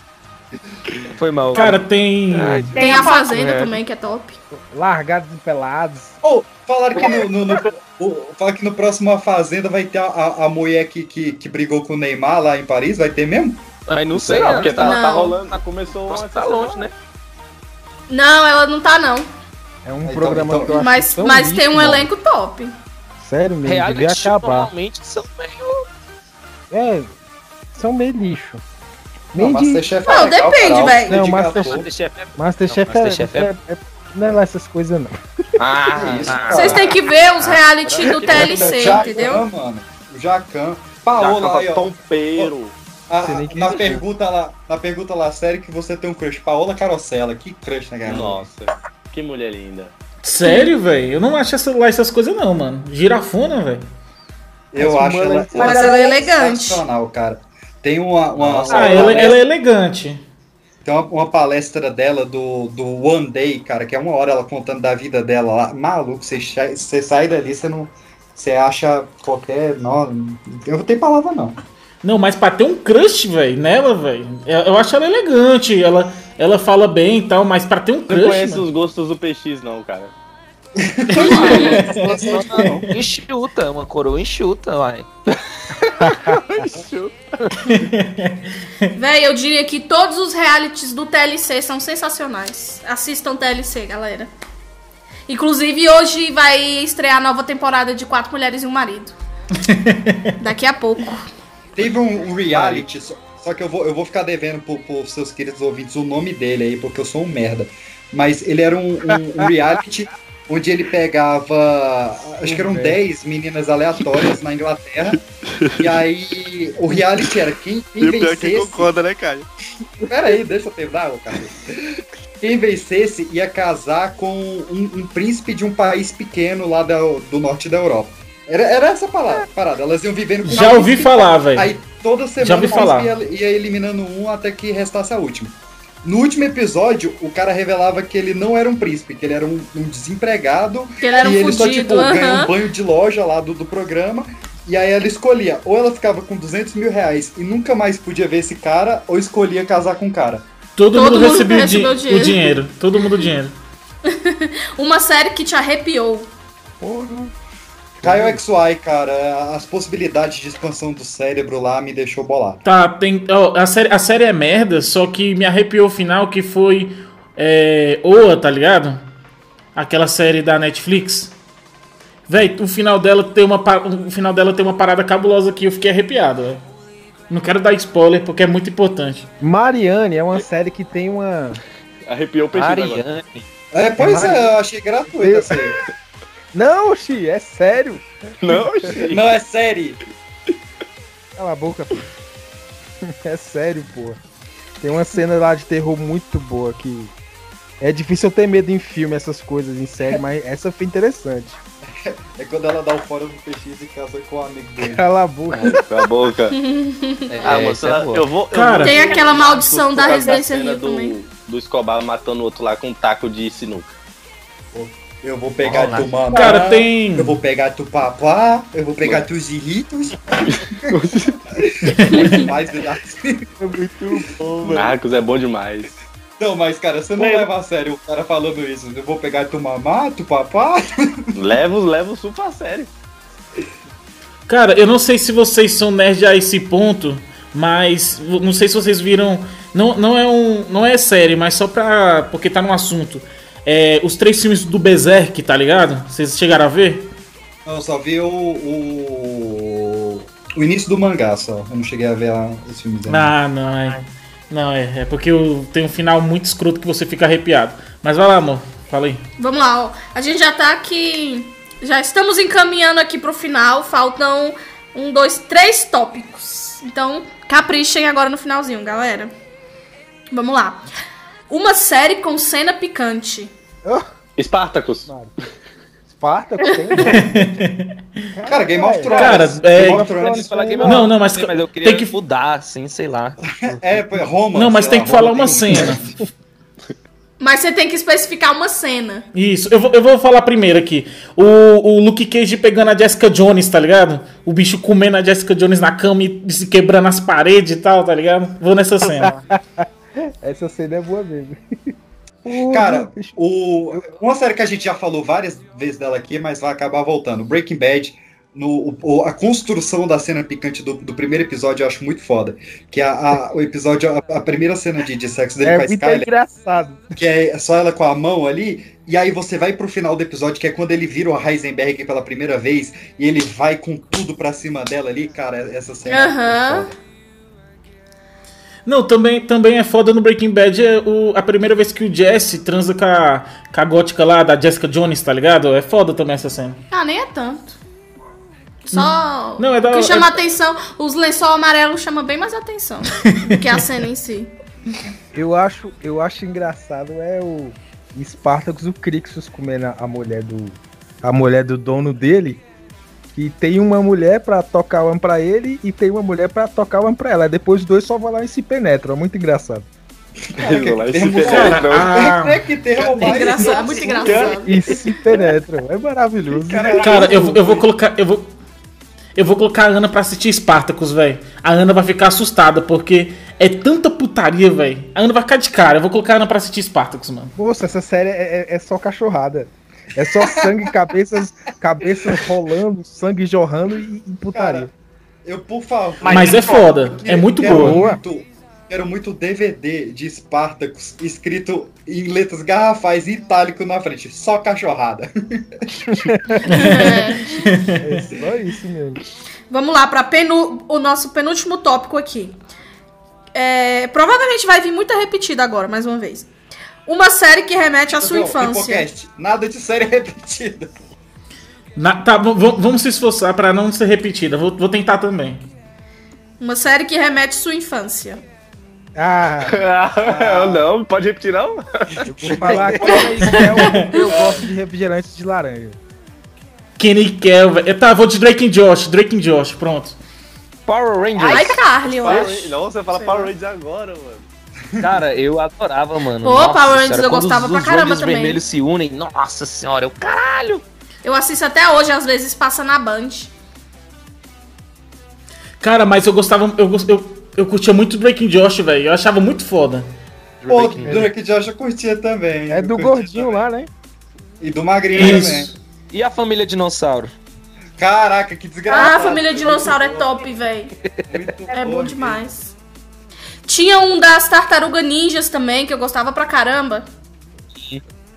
Foi mal. Cara, tem. Tem a Fazenda É. também, que é top. Largados e pelados. Oh, falaram que no, no, no- o- falaram que no próximo A Fazenda vai ter a, a, a mulher que, que, que brigou com o Neymar lá em Paris, vai ter mesmo? Ai, não sei, Não, não. porque tá, Não. tá rolando, tá, começou Nossa, tá longe, né? Não, ela não tá, não. É um Então, programa então- Mas, mas lixo, tem um mano. elenco top. Sério mesmo, devia Reality show acabar. normalmente são meio... É, são meio lixo. Não, de... Masterchef Não, legal, depende, velho. Não, Masterchef- é... Não, Masterchef é, é, é- Não é lá essas coisas, não. Ah, isso, cara. Vocês têm que ver os reality do TLC, Jacan, entendeu? mano. O Jacan. Jacan Paola aí, ó. Tompeiro. A- nem na, pergunta lá, na pergunta lá, sério que você tem um crush. Paola Carosella, que crush, né, cara? Nossa, que mulher linda. Sério, velho? Eu não acho essa, lá essas coisas, não, mano. Girafona, velho. Eu Mas acho ela- ela, Mas ela é elegante. sensacional, cara. Tem uma, uma, Nossa, uma Ah, ela, palestra- ela é elegante. Tem uma, uma palestra dela do, do One Day, cara, que é uma hora ela contando da vida dela lá. Maluco, você, você sai dali, você não. Você acha qualquer. Não, eu não tenho palavra, não. Não, mas pra ter um crush, velho, nela, velho. Eu eu acho ela elegante. Ela, ela fala bem e tal, mas pra ter um Não crush. conhece mano, os gostos do PX, não, cara. Enxuta, uma coroa enxuta, vai. Véi, eu diria que todos os realities do TLC são sensacionais. Assistam TLC, galera. Inclusive, hoje vai estrear a nova temporada de Quatro Mulheres e um Marido. Daqui a pouco. Teve um, um reality, só, só que eu vou, eu vou ficar devendo pro, pros seus queridos ouvintes o nome dele aí, porque eu sou um merda. Mas ele era um, um- um reality onde ele pegava. Acho que eram 10 meninas aleatórias na Inglaterra. E aí o reality era quem, quem vencesse. concorda, né, Caio? Pera aí, deixa eu terminar, ô cara. Quem vencesse ia casar com um, um príncipe de um país pequeno lá da- do norte da Europa. Era, era essa palavra, parada. Elas iam vivendo com Já ouvi falar, velho. Aí toda semana Já ouvi o príncipe falar. Ia, ia eliminando um até que restasse a última. No último episódio, o cara revelava que ele não era um príncipe, que ele era um, um desempregado. Que ele era um e ele só, tipo, ganhou aham. um banho de loja lá do, do programa. E aí ela escolhia, ou ela ficava com 200 mil reais e nunca mais podia ver esse cara, ou escolhia casar com o cara. Todo, Todo mundo, mundo recebeu, o di- recebeu o dinheiro. dinheiro. Todo mundo o dinheiro. Uma série que te arrepiou. Caio XY, cara, as possibilidades de expansão do cérebro lá me deixou bolar. Tá, tem. ó, a, série, a série é merda, só que me arrepiou o final que foi. É, Oa, tá ligado? Aquela série da Netflix. Véi, o final dela tem uma, o final dela tem uma parada cabulosa que eu fiquei arrepiado, velho. Não quero dar spoiler porque é muito importante. Mariane é uma série que tem uma. Arrepiou o peixe agora. É, pois é, eu achei gratuito essa aí. Não, Xi, é sério. Não, gente. Não, é série. Cala a boca, pô. É sério, pô. Tem uma cena lá de terror muito boa que. É difícil eu ter medo em filme, essas coisas, em série, mas essa foi interessante. É quando ela dá o fora do PX e casa com o amigo dele. Cala a boca. Cala a boca. É, Ah, moça, é boa. eu vou. eu Cara, vou- Tem aquela maldição da Residência Rio do, também. do Escobar matando o outro lá com um taco de sinuca. Eu vou pegar Olá. tu mamá. Cara, tem. Eu vou pegar tu papá. Eu vou pegar irritos. Muito mais. É muito bom, Marcos é bom demais. Não, mas cara, você não leva a sério o cara falando isso. Eu vou pegar tu mamá, tu papá. Leva, leva o super a sério. Cara, eu não sei se vocês são nerd a esse ponto, mas não sei se vocês viram. Não, não é um. Não é série, mas só pra. Porque tá no assunto. É, os três filmes do Berserk, tá ligado? Vocês chegaram a ver? Eu só vi o, o. o início do mangá só. Eu não cheguei a ver a, os filmes ainda. Ah, não, é. Não, é. É porque eu- tem um final muito escroto que você fica arrepiado. Mas vai lá, amor. Fala aí. Vamos lá, ó. A gente já tá aqui. Já estamos encaminhando aqui pro final. Faltam um, dois, três tópicos. Então, caprichem agora no finalzinho, galera. Vamos lá. Uma série com cena picante. Espartacus. Esparta, tem. Cara, Game of Thrones. Cara, é- Game of Thrones. Game of Não, não, mas, Sim, mas eu queria tem que. mudar, assim, sei lá. É, pô, Roma. Não, mas tem lá, que falar uma tem- cena. Mas você tem que especificar uma cena. Isso, eu vou, eu vou falar primeiro aqui. O, o Luke Cage pegando a Jessica Jones, tá ligado? O bicho comendo a Jessica Jones na cama e se quebrando as paredes e tal, tá ligado? Vou nessa cena. Essa cena é boa mesmo. Cara, o, uma série que a gente já falou várias vezes dela aqui, mas vai acabar voltando. Breaking Bad, no, o- a construção da cena picante do, do primeiro episódio eu acho muito foda. Que a, a- o episódio, a, a primeira cena de, de sexo dele é com a muito Skyler, engraçado. que é só ela com a mão ali, e aí você vai pro final do episódio, que é quando ele vira o Heisenberg pela primeira vez, e ele vai com tudo pra cima dela ali, cara, essa cena. é Aham. foda. Não, também, também é foda no Breaking Bad é o, a primeira vez que o Jesse transa com a, com a gótica lá da Jessica Jones, tá ligado? É foda também essa cena. Ah, nem é tanto. Só. Não, é da- que chama é- atenção. Os lençol amarelo chama bem mais atenção do que a cena em si. Eu acho, eu acho engraçado é o Spartacus, o Crixus comendo a mulher do a mulher do dono dele. E tem uma mulher pra tocar uma pra ele e tem uma mulher pra tocar uma pra ela. Depois os dois só vão lá e se penetram. É muito engraçado. Lá e se penetram. Ah, É que termo É engraçado, muito engraçado. E se penetram. É maravilhoso. Cara, eu, eu vou colocar. Eu vou, eu vou colocar a Ana pra assistir Spartacus, velho. A Ana vai ficar assustada, porque é tanta putaria, velho. A Ana vai ficar de cara. Eu vou colocar a Ana pra assistir Spartacus, mano. Moça, essa série é, é- é só cachorrada. É só sangue, cabeças, cabeças rolando, sangue jorrando e, e putaria. Cara, eu, por favor. Mas, é foda. É muito quero boa. Muito, quero muito DVD de Spartacus escrito em letras garrafais e itálico na frente. Só cachorrada. É só isso mesmo. Vamos lá para o nosso penúltimo tópico aqui. É, provavelmente vai vir muita repetida agora, mais uma vez. Uma série que remete à sua infância. Hipocast, nada de série repetida. Na- tá, vamos se esforçar pra não ser repetida. Vou, vou tentar também. Uma série que remete à sua infância. Ah, Ah, não, pode repetir não? eu vou falar que eu, eu gosto de refrigerantes de laranja. Kenny Kell, velho. Tá, vou de Drake and Josh. Drake and Josh, pronto. Power Rangers. Ai, Carly, eu Power acho. Não, você fala Sei Power. Rangers agora, mano. Cara, eu adorava, mano. Pô, Nossa Power Rangers eu gostava os, pra os caramba olhos também. vermelhos se unem. Nossa senhora, eu caralho. Eu assisto até hoje, às vezes passa na Band. Cara, mas eu gostava. Eu, eu, eu curtia muito Breaking Josh, velho. Eu achava muito foda. Pô, Drake Josh eu curtia também. É do gordinho também. lá, né? E do magrinho Isso. também. E a família dinossauro? Caraca, que Ah, desgraçado. a família dinossauro é top, velho. É bom bom, demais. Tinha um das tartarugas ninjas também, que eu gostava pra caramba.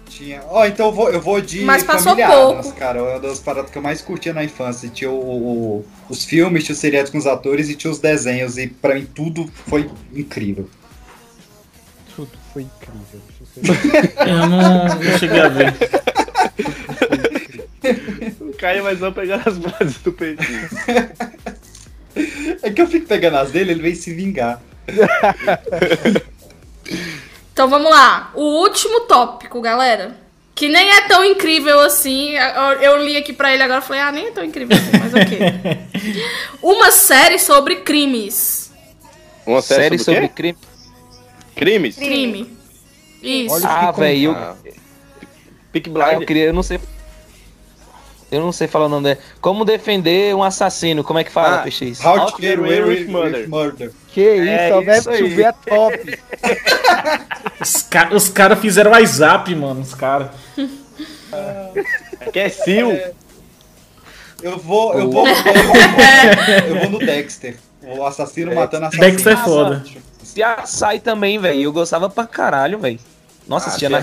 Tinha. Ó, então eu vou, eu vou de Mas passou pouco. Cara. É uma das paradas que eu mais curtia na infância. Tinha o, o- os filmes, tinha os seriados com os atores e tinha os desenhos. E pra mim tudo foi incrível. Tudo foi incrível. Eu não, não cheguei a ver. O Caio vai só pegar as frases do peitinho. É que eu fico pegando as dele, ele vem se vingar. Então vamos lá. O último tópico, galera. Que nem é tão incrível assim. Eu, li aqui pra ele agora e falei, ah, nem é tão incrível assim, mas ok. Uma série sobre crimes. Uma série, Série sobre, sobre crime. crimes? Crime. Isso. Olha- Ah, velho, eu, Ah, ah, Blind. eu queria. Eu não sei. Eu não sei falar o nome dele. Como defender um assassino? Como é que fala, Ah, PX? How How to Get Away with, Murder. Murder. Que isso, É isso vai aí. chover é top. Os, ca os caras fizeram WhatsApp, mano. Os caras. Que é Sil. Eu vou, eu vou, eu vou no Dexter. O assassino matando assassino. Dexter é foda. Se açaí também, velho. Eu gostava pra caralho, velho. Nossa, Ah, assistia na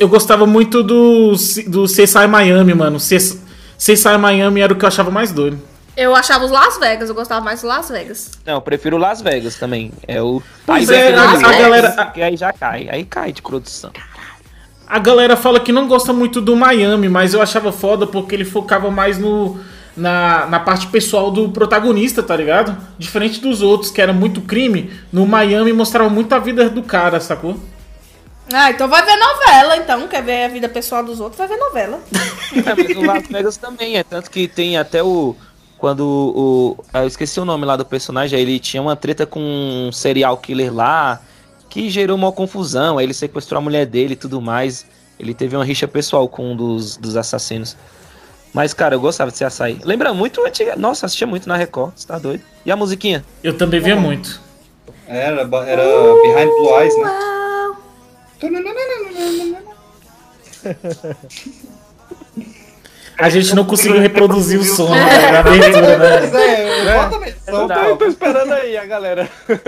Eu gostava muito do, do CSI Miami, mano. CSI CSI Miami era o que eu achava mais doido. Eu achava os Las Vegas, eu gostava mais dos Las Vegas. Não, eu prefiro Las Vegas também. É o. Pois aí é, a- a galera- aí já cai. Aí cai de produção. A galera fala que não gosta muito do Miami, mas eu achava foda porque ele focava mais no, na, na parte pessoal do protagonista, tá ligado? Diferente dos outros, que era muito crime, no Miami mostrava muito a vida do cara, sacou? Ah, então vai ver novela, então. Quer ver a vida pessoal dos outros, vai ver novela. É, mas o Las Vegas também, é tanto que tem até o. Quando o. ah, Eu esqueci o nome lá do personagem, aí ele tinha uma treta com um serial killer lá, que gerou uma confusão, aí ele sequestrou a mulher dele e tudo mais. Ele teve uma rixa pessoal com um dos, dos assassinos. Mas, cara, eu gostava de ser açaí. Lembra muito antiga. Nossa, assistia muito na Record, você tá doido? E a musiquinha? Eu também via muito. Era, era Behind Blue Eyes, né? A gente não conseguiu reproduzir o som né, da abertura, né? Pois é, eu boto na edição, Eu tô esperando aí a galera.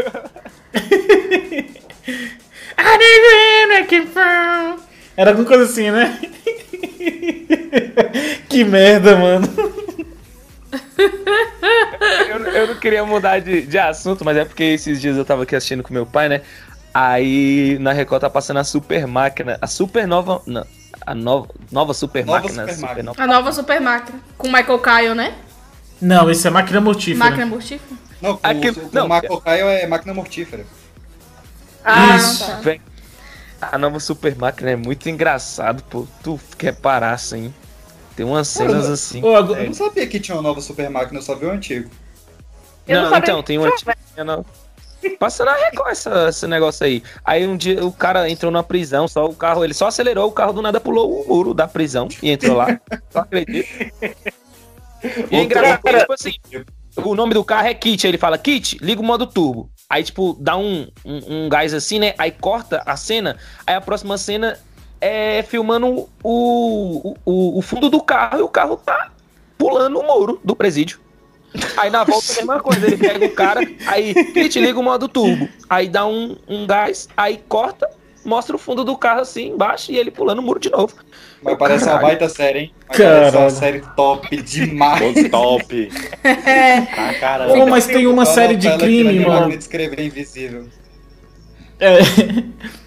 Era alguma coisa assim, né? que merda, mano. Eu, eu não queria mudar de, de assunto, mas é porque esses dias eu tava aqui assistindo com meu pai, né? Aí na Record tá passando a super máquina, a super nova. Não, a nova, nova super Nova máquina. super super máquina. nova. A nova super máquina. Com Michael Kyle, né? Não, esse é máquina mortífera. Máquina mortífera. Não, com, Aqui- com não, o Marco Caio é máquina mortífera. Ah, Isso. tá. Vem. A nova super máquina é muito engraçado, pô. Tu quer parar assim. Tem umas cenas assim. Ô, agora- Eu não sabia que tinha uma nova super máquina, eu só vi o antigo. Eu não Não, então, tem uma antiga. Passa na Record essa- esse negócio aí. Aí um dia o cara entrou na prisão, só o carro, ele só acelerou, o carro do nada pulou o muro da prisão e entrou lá. Só acredito. E é engraçado, porque, tipo assim, o nome do carro é Kit, aí ele fala, Kit, liga o modo turbo. Aí, tipo, dá um, um, um gás assim, né? Aí corta a cena, aí a próxima cena é filmando o, o, o fundo do carro e o carro tá pulando o muro do presídio. Aí na volta a mesma coisa, ele pega o cara, aí Kit liga o modo turbo, aí dá um, um gás, aí corta, mostra o fundo do carro assim embaixo e ele pulando o muro de novo. Mas parece uma baita série, hein? Mas parece uma série top demais. Top. Ah, caramba. Ô, mas tem uma Só série de crime, mano. máquina de escrever invisível. É.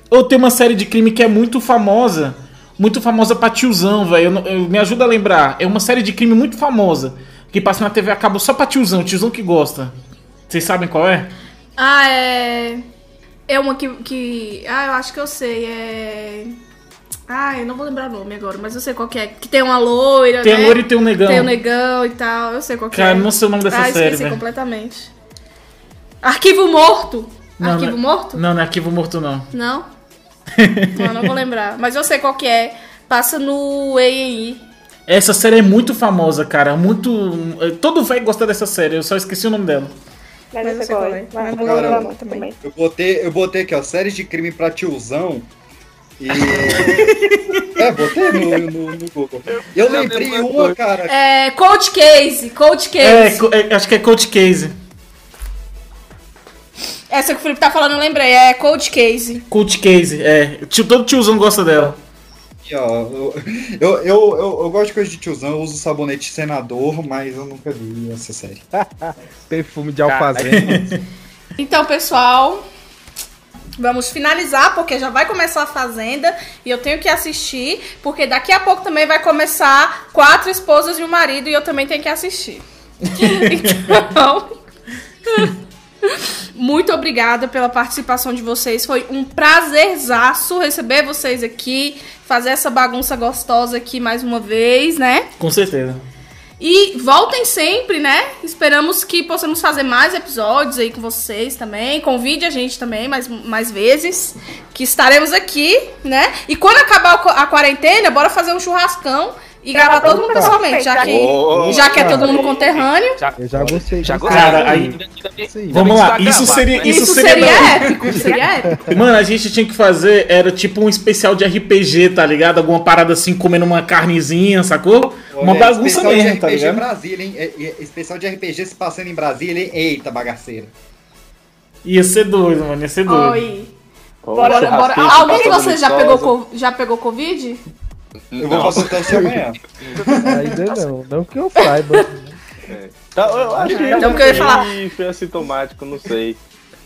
Ou tem uma série de crime que é muito famosa. Muito famosa pra tiozão, velho. Me ajuda a lembrar. É uma série de crime muito famosa. Que passa na TV a cabo só pra tiozão. Tiozão que gosta. Vocês sabem qual é? Ah, é. É uma que, que. Ah, eu acho que eu sei. É. Ah, eu não vou lembrar o nome agora, mas eu sei qual que é. Que tem uma loira, Tem né? a loira e tem o negão. Tem o negão e tal. Eu sei qual que Cara, é. não sei o nome dessa ah, série, esqueci velho. completamente. Arquivo Morto. Não, Arquivo não- Morto? Não, não é arquivo morto, não. Não? não, não vou lembrar. Mas eu sei qual que é. Passa no ANI. Essa série é muito famosa, cara. Muito. Todo velho gosta dessa série. Eu só esqueci o nome dela. Mas, Mas eu eu sei qual é. Mas cara, eu- também. Eu botei, eu botei aqui, ó, séries de crime pra tiozão. E. é, botei no, no, no Google. Eu lembrei uma, cara. É, Cold Case, Cold É, Case. é, acho que é Cold Case. Essa que o Felipe tá falando, eu lembrei. É Cold Case. Cold Case, é. Tio, todo tiozão gosta dela. Aqui, ó, eu, eu, eu, eu, gosto de coisa de tiozão, eu uso sabonete senador, mas eu nunca vi essa série. Perfume de alfazema. Então, pessoal, vamos finalizar, porque já vai começar a Fazenda e eu tenho que assistir, porque daqui a pouco também vai começar Quatro Esposas e um Marido e eu também tenho que assistir. Então. Muito obrigada pela participação de vocês. Foi um prazerzaço receber vocês aqui, fazer essa bagunça gostosa aqui mais uma vez, né? Com certeza. E voltem sempre, né? Esperamos que possamos fazer mais episódios aí com vocês também. Convide a gente também mais, mais vezes. Que estaremos aqui, né? E quando acabar a quarentena, bora fazer um churrascão e gravar todo mundo pessoalmente. Já que, Oh, já que é todo mundo conterrâneo. Eu já gostei. Já gostei. Cara, aí-. Vamos lá, isso seria. né? Isso, Isso seria. seria épico. Isso seria épico. Mano, a gente tinha que fazer, era tipo um especial de RPG, tá ligado? Alguma parada assim, comendo uma carnezinha, sacou? Uma Olha, bagunça especial mesmo, de tá RPG ligado? Brasília, hein? É, é, especial de RPG se passando em Brasília, hein? Eita, bagaceira. Ia ser doido, mano, ia ser doido. Oi. Bora, bora. Alguém de vocês já pegou, já pegou Covid? Eu vou fazer o teste amanhã. Ainda não. Não que eu saiba. Então, eu acho que Então, porque eu ia falar- foi assintomático, não sei.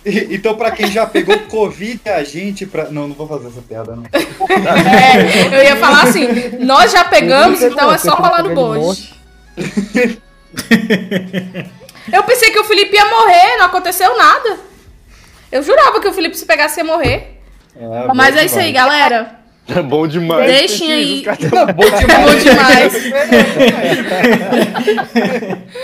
E- Então, pra quem já pegou Covid, a gente. Pra... Não, não vou fazer essa piada, não. É, eu ia falar assim, nós já pegamos, então é só rolar no Pega de bojo. Eu pensei que o Felipe ia morrer, não aconteceu nada. Eu jurava que o Felipe se pegasse ia morrer. É, Mas é isso aí, galera. É bom demais. Deixem aí. Não, bom É demais. bom demais.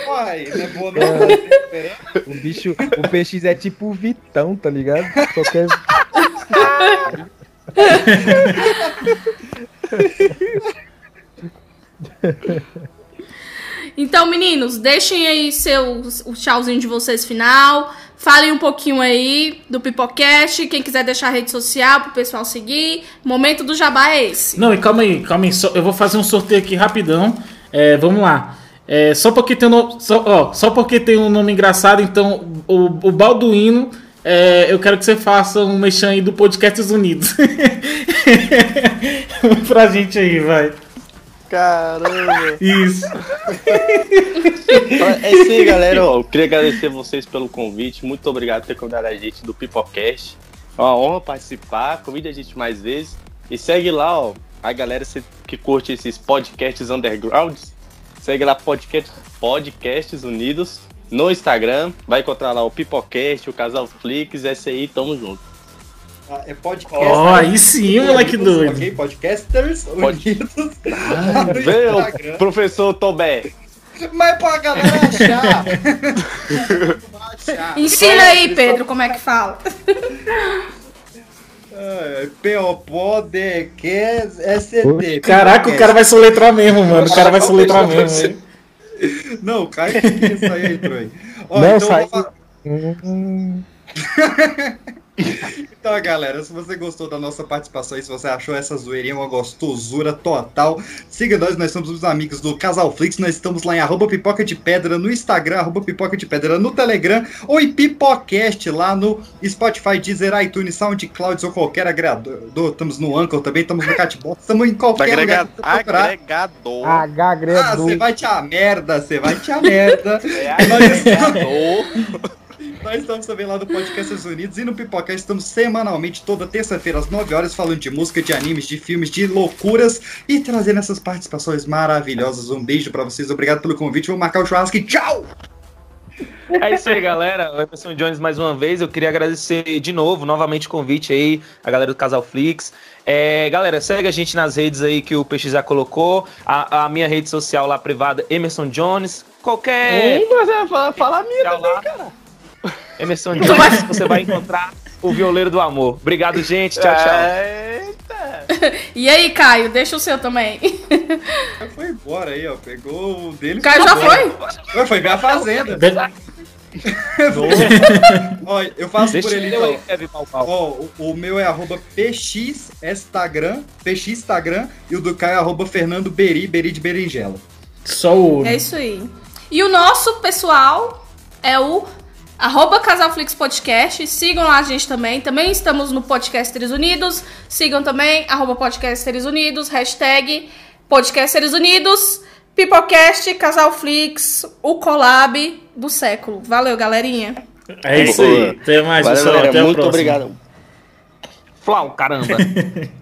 Uai, não é bom não. esperando. O bicho, o PX é tipo o Vitão, tá ligado? Só quer. Então, meninos, deixem aí seu, o tchauzinho de vocês final. Falem um pouquinho aí do Pipocast. Quem quiser deixar rede social pro pessoal seguir. Momento do jabá é esse. Não, e calma aí, calma aí. só- eu vou fazer um sorteio aqui rapidão. É, vamos lá. É, só porque tem um só, ó, só porque tem um nome engraçado, então o, o Balduino, é, eu quero que você faça um mexão aí do Podcasts Unidos. pra gente aí, vai. Caramba. Isso. É isso aí, galera. Eu queria agradecer vocês pelo convite. Muito obrigado por ter convidado a gente do Pipocast. É uma honra participar. Convide a gente mais vezes. E segue lá, ó. A galera se- que curte esses podcasts undergrounds. Segue lá podcast, Podcasts Unidos no Instagram. Vai encontrar lá o Pipocast, o Casal Flix, SI, tamo junto. Ah, É podcast. Ó, aí sim, moleque Unidos, doido. Ok, podcasters Pod- unidos. o professor Tobé. Mas pra galera achar. achar. Ensina aí, Pedro, como é que fala. Ah, P-O-P-O-D-Q ST. Caraca, o cara vai soletrar mesmo, mano. O cara vai soletrar mesmo. hein? Não, cai que isso aí entrou aí. Ó, Não, então, sai- eu vou Hum, então, galera, se você gostou da nossa participação e se você achou essa zoeirinha uma gostosura total, siga nós, nós somos os amigos do Casal Flix, nós estamos lá em arroba pipoca de pedra no Instagram, arroba pipoca de pedra no Telegram, ou em Pipocast lá no Spotify, Deezer, iTunes, SoundCloud ou qualquer agregador, estamos no Anchor também, estamos no Catbox, estamos em qualquer lugar que você procurar. agregador. Ah, Agregador. você vai te a merda, você vai te a merda. É agregador. Nós estamos também lá no Podcasts Unidos e no Pipocast estamos semanalmente, toda terça-feira, às 9 horas, falando de música, de animes, de filmes, de loucuras e trazendo essas participações maravilhosas. Um beijo pra vocês, obrigado pelo convite. Vou marcar o churrasco e tchau! É isso aí, galera. O Emerson Jones mais uma vez. Eu queria agradecer de novo, novamente o convite aí, a galera do Casal Flix. É, galera, segue a gente nas redes aí que o Peixe já colocou. A, a minha rede social lá privada, Emerson Jones. Qualquer. Hum, mas é, fala, fala a minha também, lá, cara. Emerson Jones, você vai encontrar o violeiro do amor. Obrigado, gente. Tchau, tchau. Eita. E aí, Caio, deixa o seu também. Foi embora aí, ó. Pegou o dele. Caio já foi? Foi, foi ver a fazenda. Ó, eu faço Deixa por ele eu aí, então. Kevin Pau Pau. Ó, o, o meu é arroba px Instagram, px Instagram, e o do Caio é arroba Fernando Beri, Beri de berinjela. Só o. É isso aí. E o nosso pessoal é o arroba Casalflix Podcast. Sigam lá a gente também. Também estamos no Podcasters Unidos. Sigam também, arroba Podcasters Unidos, hashtag Podcasters Unidos, Pipocast, Casalflix, o collab do século. Valeu, galerinha. É isso aí. Até mais, Valeu, pessoal. galera. Até a Muito próxima. obrigado. Flau, caramba.